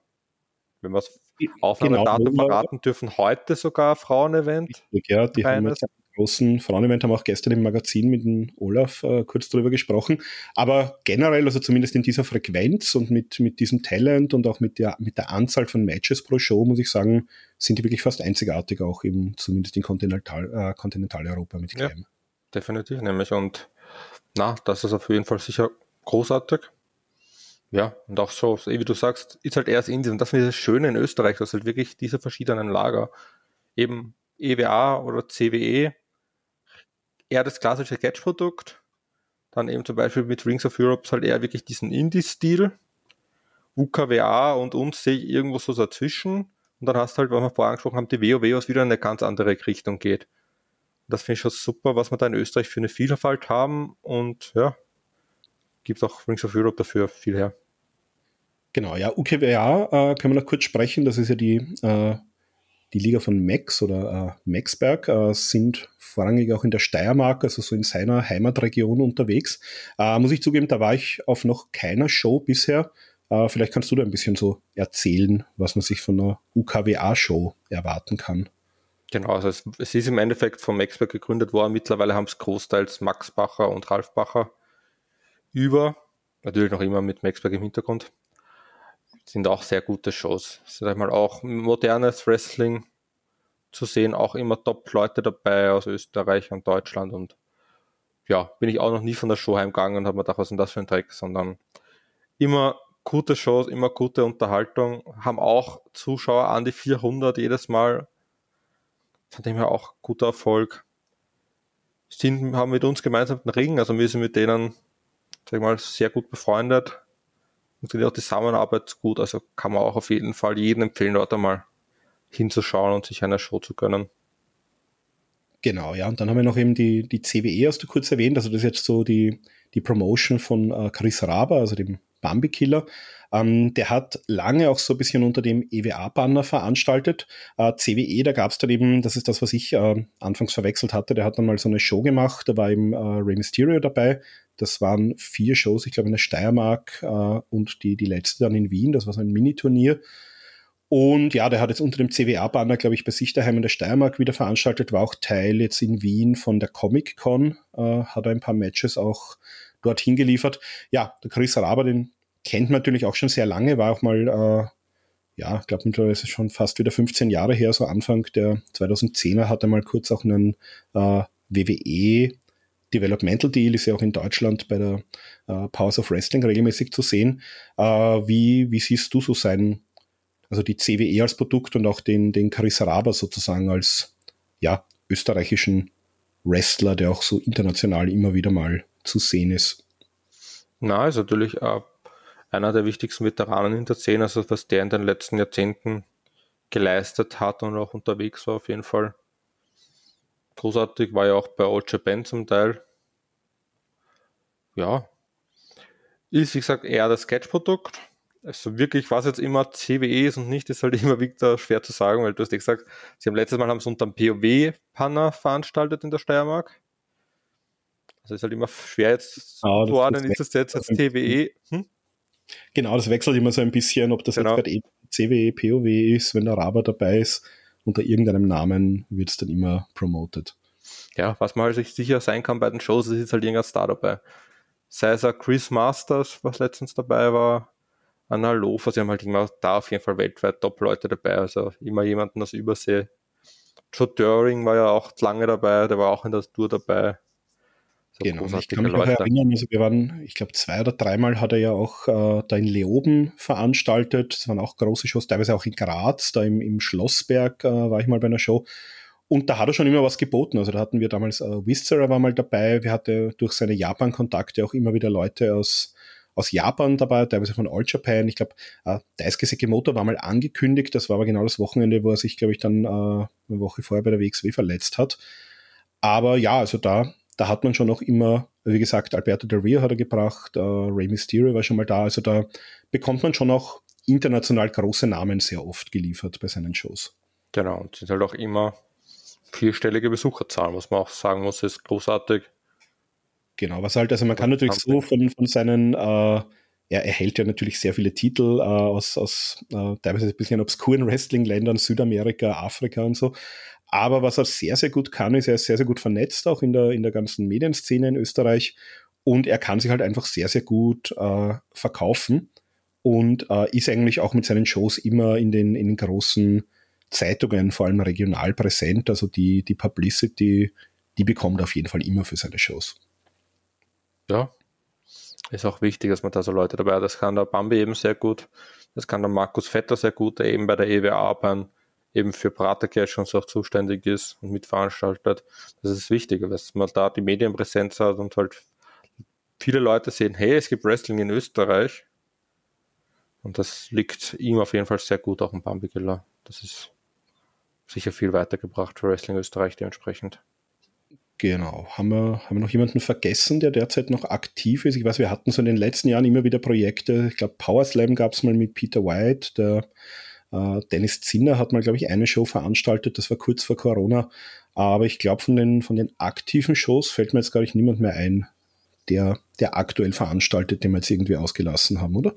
wenn wir es Aufnahmedatum genau, verraten dürfen, heute sogar Frauenevent. Ja, die haben jetzt großen Frauenevent, haben auch gestern im Magazin mit dem Olaf äh, kurz drüber gesprochen. Aber generell, also zumindest in dieser Frequenz und mit, mit diesem Talent und auch mit der, mit der Anzahl von Matches pro Show, muss ich sagen, sind die wirklich fast einzigartig, auch im, zumindest in Kontinental, äh, Kontinentaleuropa mit ja, definitiv, nämlich. Und na, das ist auf jeden Fall sicher großartig. Ja, und auch so, wie du sagst, ist halt erst Indien. Und das ist das Schöne in Österreich, dass halt wirklich diese verschiedenen Lager, eben EWA oder CWE, eher das klassische Catch-Produkt, dann eben zum Beispiel mit Rings of Europe halt eher wirklich diesen Indie-Stil, UKWA und uns sehe ich irgendwo so dazwischen. Und dann hast du halt, was wir vorher angesprochen haben, die WoW, was wieder in eine ganz andere Richtung geht. Das finde ich schon super, was wir da in Österreich für eine Vielfalt haben und ja, gibt auch Rings of Europe dafür viel her. Genau, ja, UKWA äh, können wir noch kurz sprechen. Das ist ja die, äh, die Liga von Max oder äh, Maxberg, äh, sind vorrangig auch in der Steiermark, also so in seiner Heimatregion unterwegs. Äh, muss ich zugeben, da war ich auf noch keiner Show bisher. Äh, vielleicht kannst du da ein bisschen so erzählen, was man sich von einer UKWA-Show erwarten kann. Genau, also es, es, ist im Endeffekt von Maxberg gegründet worden. Mittlerweile haben es großteils Max Bacher und Ralf Bacher über. Natürlich noch immer mit Maxberg im Hintergrund sind auch sehr gute Shows. Sag mal auch modernes Wrestling zu sehen, auch immer Top-Leute dabei aus Österreich und Deutschland und ja, bin ich auch noch nie von der Show heimgegangen und habe mir gedacht, was ist denn das für ein Dreck, sondern immer gute Shows, immer gute Unterhaltung, haben auch Zuschauer an die 400 jedes Mal, von dem her auch guter Erfolg. Sind, haben mit uns gemeinsam den Ring, also wir sind mit denen, sag ich mal, sehr gut befreundet, funktioniert auch die Zusammenarbeit gut. Also kann man auch auf jeden Fall jedem empfehlen, dort einmal hinzuschauen und sich eine Show zu gönnen. Genau, ja. Und dann haben wir noch eben die, die CWE, hast du kurz erwähnt. Also das ist jetzt so die, die Promotion von äh, Chris Raber, also dem Bambi-Killer. Ähm, der hat lange auch so ein bisschen unter dem EWA-Banner veranstaltet. Äh, CWE, da gab es dann eben, das ist das, was ich äh, anfangs verwechselt hatte, der hat dann mal so eine Show gemacht, da war eben äh, Rey Mysterio dabei. Das waren vier Shows, ich glaube in der Steiermark äh, und die, die letzte dann in Wien, das war so ein Mini-Turnier. Und ja, der hat jetzt unter dem CWA-Banner, glaube ich, bei sich daheim in der Steiermark wieder veranstaltet, war auch Teil jetzt in Wien von der Comic-Con, äh, hat ein paar Matches auch dorthin geliefert. Ja, der Chris Raber, den kennt man natürlich auch schon sehr lange, war auch mal, äh, ja, ich glaube mittlerweile ist es schon fast wieder 15 Jahre her, so Anfang der 2010er hat er mal kurz auch einen äh, WWE Developmental Deal, ist ja auch in Deutschland bei der äh, Powers of Wrestling regelmäßig zu sehen. Äh, wie, wie siehst du so sein, also die CWE als Produkt und auch den, den Chris Raber sozusagen als, ja, österreichischen Wrestler, der auch so international immer wieder mal zu sehen ist? Na, ist natürlich äh, einer der wichtigsten Veteranen in der Szene, also was der in den letzten Jahrzehnten geleistet hat und auch unterwegs war auf jeden Fall. Großartig war ja auch bei Old Japan zum Teil. Ja. Ist, wie gesagt, eher das Sketch-Produkt. Also wirklich, was jetzt immer CWE ist und nicht, ist halt (laughs) immer wieder schwer zu sagen, weil du hast ja gesagt, sie haben letztes Mal haben sie unter dem POW-Panner veranstaltet in der Steiermark. Also ist halt immer schwer jetzt ah, zu ordnen, ist das jetzt als CWE? Hm? Genau, das wechselt immer so ein bisschen, ob das genau. jetzt gerade CWE, POW ist, wenn der Raber dabei ist. Unter irgendeinem Namen wird es dann immer promoted. Ja, was man halt sich sicher sein kann bei den Shows, ist halt irgendein Star dabei. Sei es Chris Masters, was letztens dabei war, Anna Lofer, sie haben halt immer da auf jeden Fall weltweit Top-Leute dabei, also immer jemanden aus Übersee. Joe Döring war ja auch lange dabei, der war auch in der Tour dabei. Genau, ich kann mich auch erinnern, also wir waren, ich glaube, zwei oder dreimal hat er ja auch äh, da in Leoben veranstaltet. Das waren auch große Shows, teilweise auch in Graz, da im, im Schlossberg äh, war ich mal bei einer Show. Und da hat er schon immer was geboten. Also da hatten wir damals, äh, Wizard war mal dabei, wir hatten durch seine Japan-Kontakte auch immer wieder Leute aus, aus Japan dabei, teilweise von All Japan. Ich glaube, äh, Daisuke Sekimoto war mal angekündigt, das war aber genau das Wochenende, wo er sich, glaube ich, dann äh, eine Woche vorher bei der WXW verletzt hat. Aber ja, also da da hat man schon noch immer, wie gesagt, Alberto Del Rio hat er gebracht, äh, Rey Mysterio war schon mal da, also da bekommt man schon auch international große Namen sehr oft geliefert bei seinen Shows. Genau, und sind halt auch immer vierstellige Besucherzahlen, was man auch sagen muss, ist großartig. Genau, was halt, also man kann natürlich so von, von seinen, äh, er erhält ja natürlich sehr viele Titel äh, aus, aus äh, teilweise ein bisschen obskuren Wrestling-Ländern, Südamerika, Afrika und so. Aber was er sehr, sehr gut kann, ist, er ist sehr, sehr gut vernetzt, auch in der, in der ganzen Medienszene in Österreich. Und er kann sich halt einfach sehr, sehr gut äh, verkaufen und äh, ist eigentlich auch mit seinen Shows immer in den, in den großen Zeitungen, vor allem regional präsent. Also die, die Publicity, die bekommt er auf jeden Fall immer für seine Shows. Ja, ist auch wichtig, dass man da so Leute dabei hat. Das kann der Bambi eben sehr gut. Das kann der Markus Vetter sehr gut, der eben bei der EWA beim, eben für Pratercash und so auch zuständig ist und mitveranstaltet. Das ist wichtig, dass man da die Medienpräsenz hat und halt viele Leute sehen, hey, es gibt Wrestling in Österreich. Und das liegt ihm auf jeden Fall sehr gut, auch im Bambi Killer. Das ist sicher viel weitergebracht für Wrestling Österreich dementsprechend. Genau. Haben wir, haben wir noch jemanden vergessen, der derzeit noch aktiv ist? Ich weiß, wir hatten so in den letzten Jahren immer wieder Projekte. Ich glaube, Power Slam gab es mal mit Peter White. Der Dennis Zinner hat mal, glaube ich, eine Show veranstaltet. Das war kurz vor Corona. Aber ich glaube, von den, von den aktiven Shows fällt mir jetzt, glaube ich, niemand mehr ein, der, der aktuell veranstaltet, den wir jetzt irgendwie ausgelassen haben, oder?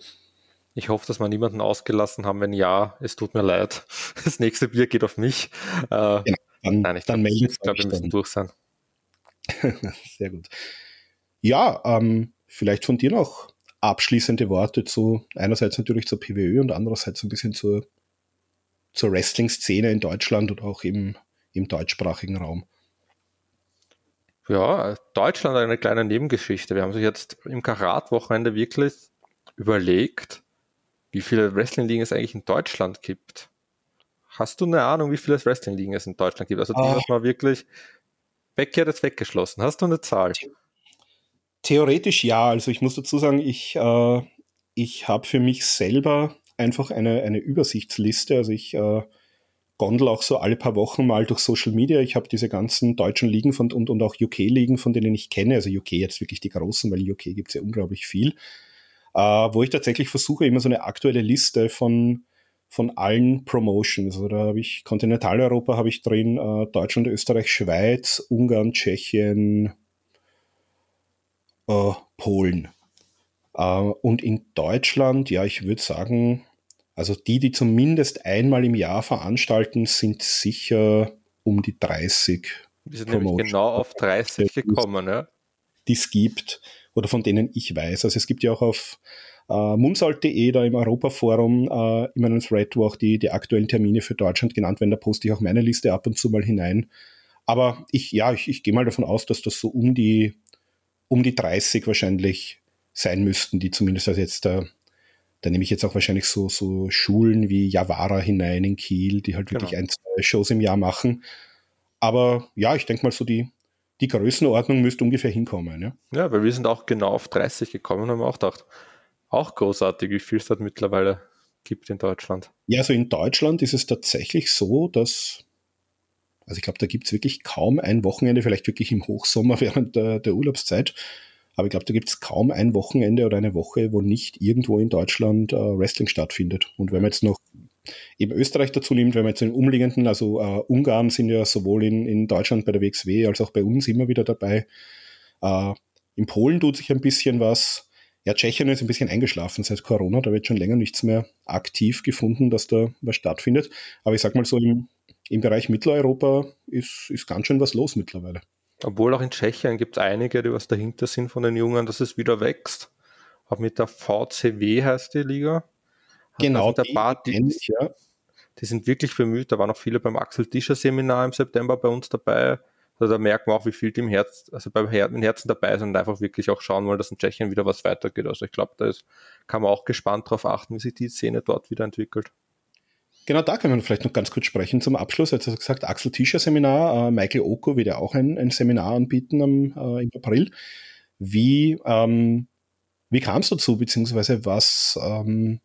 Ich hoffe, dass wir niemanden ausgelassen haben. Wenn ja, es tut mir leid. (laughs) Das nächste Bier geht auf mich. Äh, genau, dann, Nein, ich glaube, glaub, wir müssen durch sein. (laughs) Sehr gut. Ja, ähm, vielleicht von dir noch abschließende Worte zu einerseits natürlich zur PWÖ und andererseits ein bisschen zur, zur Wrestling-Szene in Deutschland und auch im, im deutschsprachigen Raum. Ja, Deutschland eine kleine Nebengeschichte. Wir haben sich jetzt im Karat-Wochenende wirklich überlegt, wie viele Wrestling-Ligen es eigentlich in Deutschland gibt. Hast du eine Ahnung, wie viele Wrestling-Ligen es in Deutschland gibt? Also die, oh. was man wirklich Becky hat es weggeschlossen. Hast du eine Zahl? Theoretisch ja. Also ich muss dazu sagen, ich, äh, ich habe für mich selber einfach eine, eine Übersichtsliste. Also ich äh, gondel auch so alle paar Wochen mal durch Social Media. Ich habe diese ganzen deutschen Ligen von, und, und auch UK-Ligen, von denen ich kenne. Also UK jetzt wirklich die großen, weil UK gibt es ja unglaublich viel. Äh, wo ich tatsächlich versuche, immer so eine aktuelle Liste von von allen Promotions. Also da habe ich Kontinentaleuropa habe ich drin, äh, Deutschland, Österreich, Schweiz, Ungarn, Tschechien, äh, Polen. Äh, und in Deutschland, ja, ich würde sagen, also die, die zumindest einmal im Jahr veranstalten, sind sicher um die 30. Wir sind nämlich genau auf 30 gekommen, ja. Die es gibt oder von denen ich weiß. Also es gibt ja auch auf äh, Mumsalt.de da im Europaforum äh, immer einen Thread, wo auch die, die aktuellen Termine für Deutschland genannt werden. Da poste ich auch meine Liste ab und zu mal hinein. Aber ich, ja, ich, ich gehe mal davon aus, dass das so um die, um die 30 wahrscheinlich sein müssten, die zumindest also jetzt da, da nehme ich jetzt auch wahrscheinlich so, so Schulen wie Javara hinein in Kiel, die halt wirklich genau. ein, zwei Shows im Jahr machen. Aber ja, ich denke mal so die, die Größenordnung müsste ungefähr hinkommen. Ja? ja, weil wir sind auch genau auf 30 gekommen und haben auch gedacht, auch großartig, wie viel es dort mittlerweile gibt in Deutschland. Ja, also in Deutschland ist es tatsächlich so, dass, also ich glaube, da gibt es wirklich kaum ein Wochenende, vielleicht wirklich im Hochsommer (laughs) während der, der Urlaubszeit, aber ich glaube, da gibt es kaum ein Wochenende oder eine Woche, wo nicht irgendwo in Deutschland äh, Wrestling stattfindet. Und wenn man jetzt noch eben Österreich dazu nimmt, wenn man jetzt den umliegenden, also äh, Ungarn sind ja sowohl in, in Deutschland bei der WXW als auch bei uns immer wieder dabei. Äh, in Polen tut sich ein bisschen was. Ja, Tschechien ist ein bisschen eingeschlafen seit Corona, da wird schon länger nichts mehr aktiv gefunden, dass da was stattfindet. Aber ich sag mal so, im, im Bereich Mitteleuropa ist, ist ganz schön was los mittlerweile. Obwohl auch in Tschechien gibt es einige, die was dahinter sind von den Jungen, dass es wieder wächst. Auch mit der VCW heißt die Liga. Genau, also die, Bar, die, ja. die sind wirklich bemüht. Da waren auch viele beim Axel Tischer Seminar im September bei uns dabei. Also da merkt man auch, wie viel die im Herz, also beim Her im Herzen dabei sind und einfach wirklich auch schauen wollen, dass in Tschechien wieder was weitergeht. Also ich glaube, da ist, kann man auch gespannt darauf achten, wie sich die Szene dort wieder entwickelt. Genau, da können wir vielleicht noch ganz kurz sprechen zum Abschluss. Jetzt hast du gesagt, Axel Tischer Seminar, äh, Michael Oko wird ja auch ein, ein Seminar anbieten am, äh, im April. Wie, ähm, wie kam es dazu, beziehungsweise was, ähm,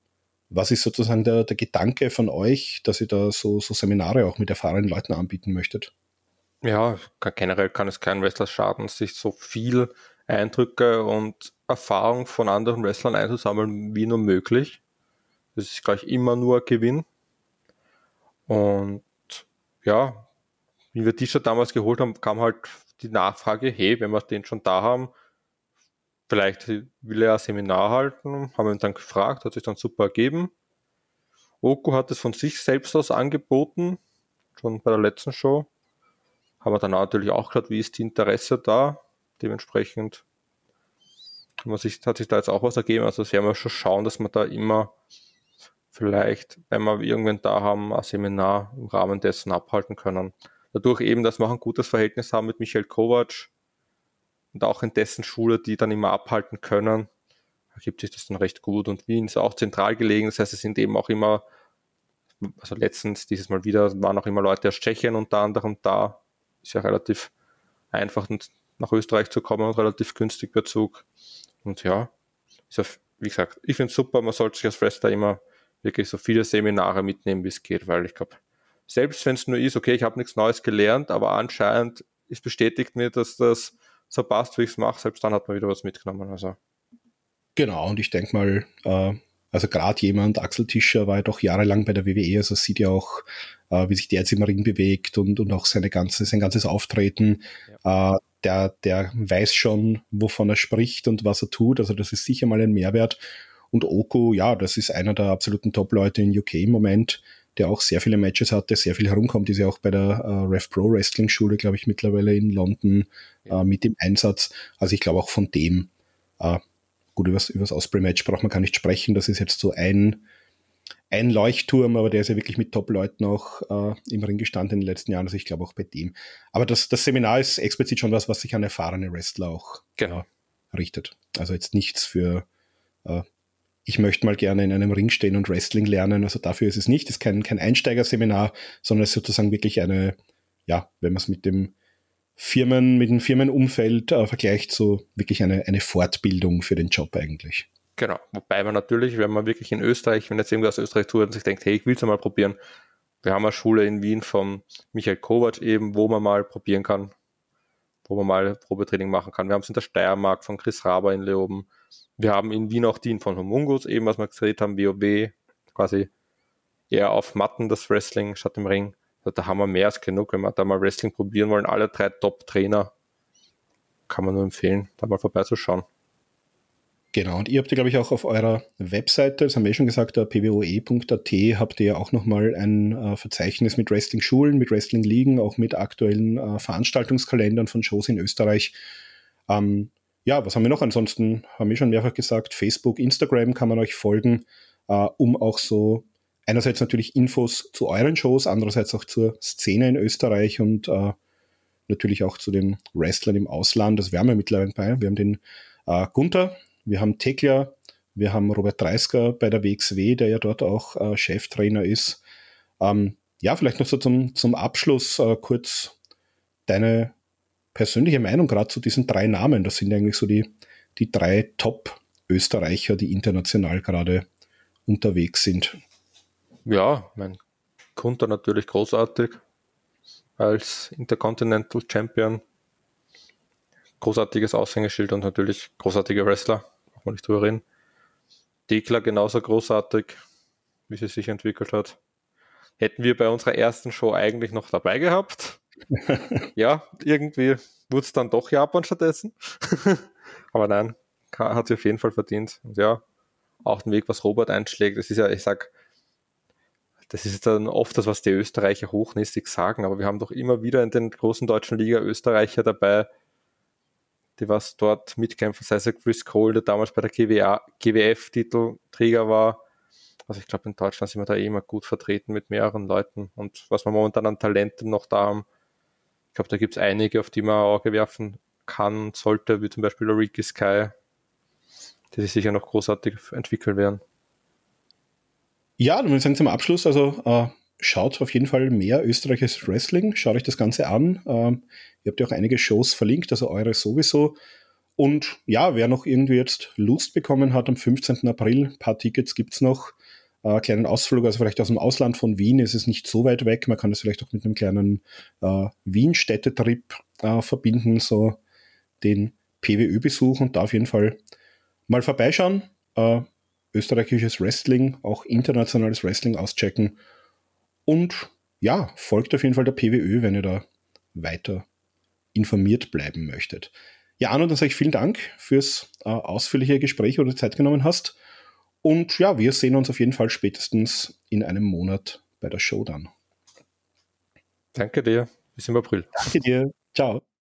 was ist sozusagen der, der Gedanke von euch, dass ihr da so, so Seminare auch mit erfahrenen Leuten anbieten möchtet? Ja, generell kann es kein Wrestler schaden, sich so viel Eindrücke und Erfahrung von anderen Wrestlern einzusammeln, wie nur möglich. Das ist gleich immer nur Gewinn. Und ja, wie wir T-Shirt damals geholt haben, kam halt die Nachfrage, hey, wenn wir den schon da haben, vielleicht will er ein Seminar halten, haben wir ihn dann gefragt, hat sich dann super ergeben. Oku hat es von sich selbst aus angeboten, schon bei der letzten Show haben wir dann natürlich auch geschaut, wie ist die Interesse da. Dementsprechend man sich, hat sich da jetzt auch was ergeben. Also das werden wir schon schauen, dass wir da immer vielleicht, wenn wir irgendwann da haben, ein Seminar im Rahmen dessen abhalten können. Dadurch eben, dass wir ein gutes Verhältnis haben mit Michael Kovac und auch in dessen Schule, die dann immer abhalten können, ergibt sich das dann recht gut. Und Wien ist auch zentral gelegen, das heißt, es sind eben auch immer, also letztens, dieses Mal wieder, waren auch immer Leute aus Tschechien unter anderem da. Ist ja relativ einfach nach Österreich zu kommen und relativ günstig per Zug. Und ja, ist ja, wie gesagt, ich finde es super, man sollte sich als Wrestler immer wirklich so viele Seminare mitnehmen, wie es geht, weil ich glaube, selbst wenn es nur ist, okay, ich habe nichts Neues gelernt, aber anscheinend ist bestätigt mir, dass das so passt, wie ich es mache, selbst dann hat man wieder was mitgenommen. Also. Genau, und ich denke mal, äh, also gerade jemand, Axel Tischer war ja doch jahrelang bei der WWE, also sieht ja auch, äh, wie sich der jetzt im Ring bewegt und, und auch seine ganze, sein ganzes Auftreten. Ja. Äh, der, der weiß schon, wovon er spricht und was er tut. Also das ist sicher mal ein Mehrwert. Und Oko, ja, das ist einer der absoluten Top-Leute in UK im Moment, der auch sehr viele Matches hatte, sehr viel herumkommt, ist ja auch bei der äh, Rev Pro Wrestling Schule, glaube ich, mittlerweile in London ja. äh, mit dem Einsatz. Also ich glaube auch von dem, äh, gut, übers, übers Osprey-Match braucht man gar nicht sprechen, das ist jetzt so ein, ein Leuchtturm, aber der ist ja wirklich mit Top-Leuten auch äh, im Ring gestanden in den letzten Jahren, also ich glaube auch bei dem. Aber das, das Seminar ist explizit schon was, was sich an erfahrene Wrestler auch genau. richtet. Also jetzt nichts für äh, ich möchte mal gerne in einem Ring stehen und Wrestling lernen. Also dafür ist es nicht. Es ist kein, kein Einsteigerseminar, sondern es ist sozusagen wirklich eine, ja, wenn man es mit dem Firmen, mit dem Firmenumfeld äh, vergleicht, so wirklich eine, eine Fortbildung für den Job eigentlich. Genau. Wobei man natürlich, wenn man wirklich in Österreich, wenn jetzt irgendwas aus Österreich tut und sich denkt, hey, ich will es mal probieren, wir haben eine Schule in Wien von Michael Kovac eben, wo man mal probieren kann, wo man mal Probetraining machen kann. Wir haben es in der Steiermark von Chris Raber in Leoben. Wir haben in Wien auch die von Homungus, eben was wir gesagt haben, WoW, quasi eher auf Matten das Wrestling statt im Ring. Also da haben wir mehr als genug, wenn wir da mal Wrestling probieren wollen. Alle drei Top-Trainer kann man nur empfehlen, da mal vorbeizuschauen. Genau, und ihr habt ja, glaube ich, auch auf eurer Webseite, das haben wir schon gesagt, pwoe.at, habt ihr ja auch nochmal ein äh, Verzeichnis mit Wrestling-Schulen, mit Wrestling-Ligen, auch mit aktuellen äh, Veranstaltungskalendern von Shows in Österreich. Ähm, ja, was haben wir noch? Ansonsten haben wir schon mehrfach gesagt, Facebook, Instagram kann man euch folgen, äh, um auch so einerseits natürlich Infos zu euren Shows, andererseits auch zur Szene in Österreich und äh, natürlich auch zu den Wrestlern im Ausland. Das wären wir mittlerweile bei. Wir haben den äh, Gunther, wir haben Tekla, wir haben Robert Dreisker bei der WXW, der ja dort auch äh, Cheftrainer ist. Ähm, ja, vielleicht noch so zum, zum Abschluss äh, kurz deine persönliche Meinung gerade zu diesen drei Namen. Das sind eigentlich so die, die drei Top-Österreicher, die international gerade unterwegs sind. Ja, mein Kunter natürlich großartig als Intercontinental Champion. Großartiges Aushängeschild und natürlich großartiger Wrestler, auch mal nicht drüber reden. Dekla genauso großartig, wie sie sich entwickelt hat. Hätten wir bei unserer ersten Show eigentlich noch dabei gehabt, (laughs) ja, irgendwie wurde es dann doch Japan stattdessen. (laughs) Aber nein, hat sie auf jeden Fall verdient. Und ja, auch den Weg, was Robert einschlägt, das ist ja, ich sag, das ist dann oft das, was die Österreicher hochnäsig sagen, aber wir haben doch immer wieder in den großen deutschen Liga Österreicher dabei, die was dort mitkämpfen, sei es Chris Cole, der damals bei der GWF-Titelträger war. Also ich glaube, in Deutschland sind wir da eh immer gut vertreten mit mehreren Leuten. Und was wir momentan an Talenten noch da haben, ich glaube, da gibt es einige, auf die man Auge werfen kann, sollte, wie zum Beispiel Ricky Sky, die sich sicher noch großartig entwickeln werden. Ja, dann würde ich zum Abschluss, also äh, schaut auf jeden Fall mehr österreichisches Wrestling, schaut euch das Ganze an. Ähm, ihr habt ja auch einige Shows verlinkt, also eure sowieso. Und ja, wer noch irgendwie jetzt Lust bekommen hat, am 15. April, ein paar Tickets gibt es noch äh, kleinen Ausflug, also vielleicht aus dem Ausland von Wien ist es nicht so weit weg. Man kann das vielleicht auch mit einem kleinen äh, Wien-Städtetrip äh, verbinden, so den PWÖ-Besuch und da auf jeden Fall mal vorbeischauen. Äh, österreichisches Wrestling, auch internationales Wrestling auschecken. Und ja, folgt auf jeden Fall der PWÖ, wenn ihr da weiter informiert bleiben möchtet. Ja, Arno, dann sage ich vielen Dank fürs äh, ausführliche Gespräch, wo du Zeit genommen hast. Und ja, wir sehen uns auf jeden Fall spätestens in einem Monat bei der Show dann. Danke dir. Bis im April. Danke dir. Ciao.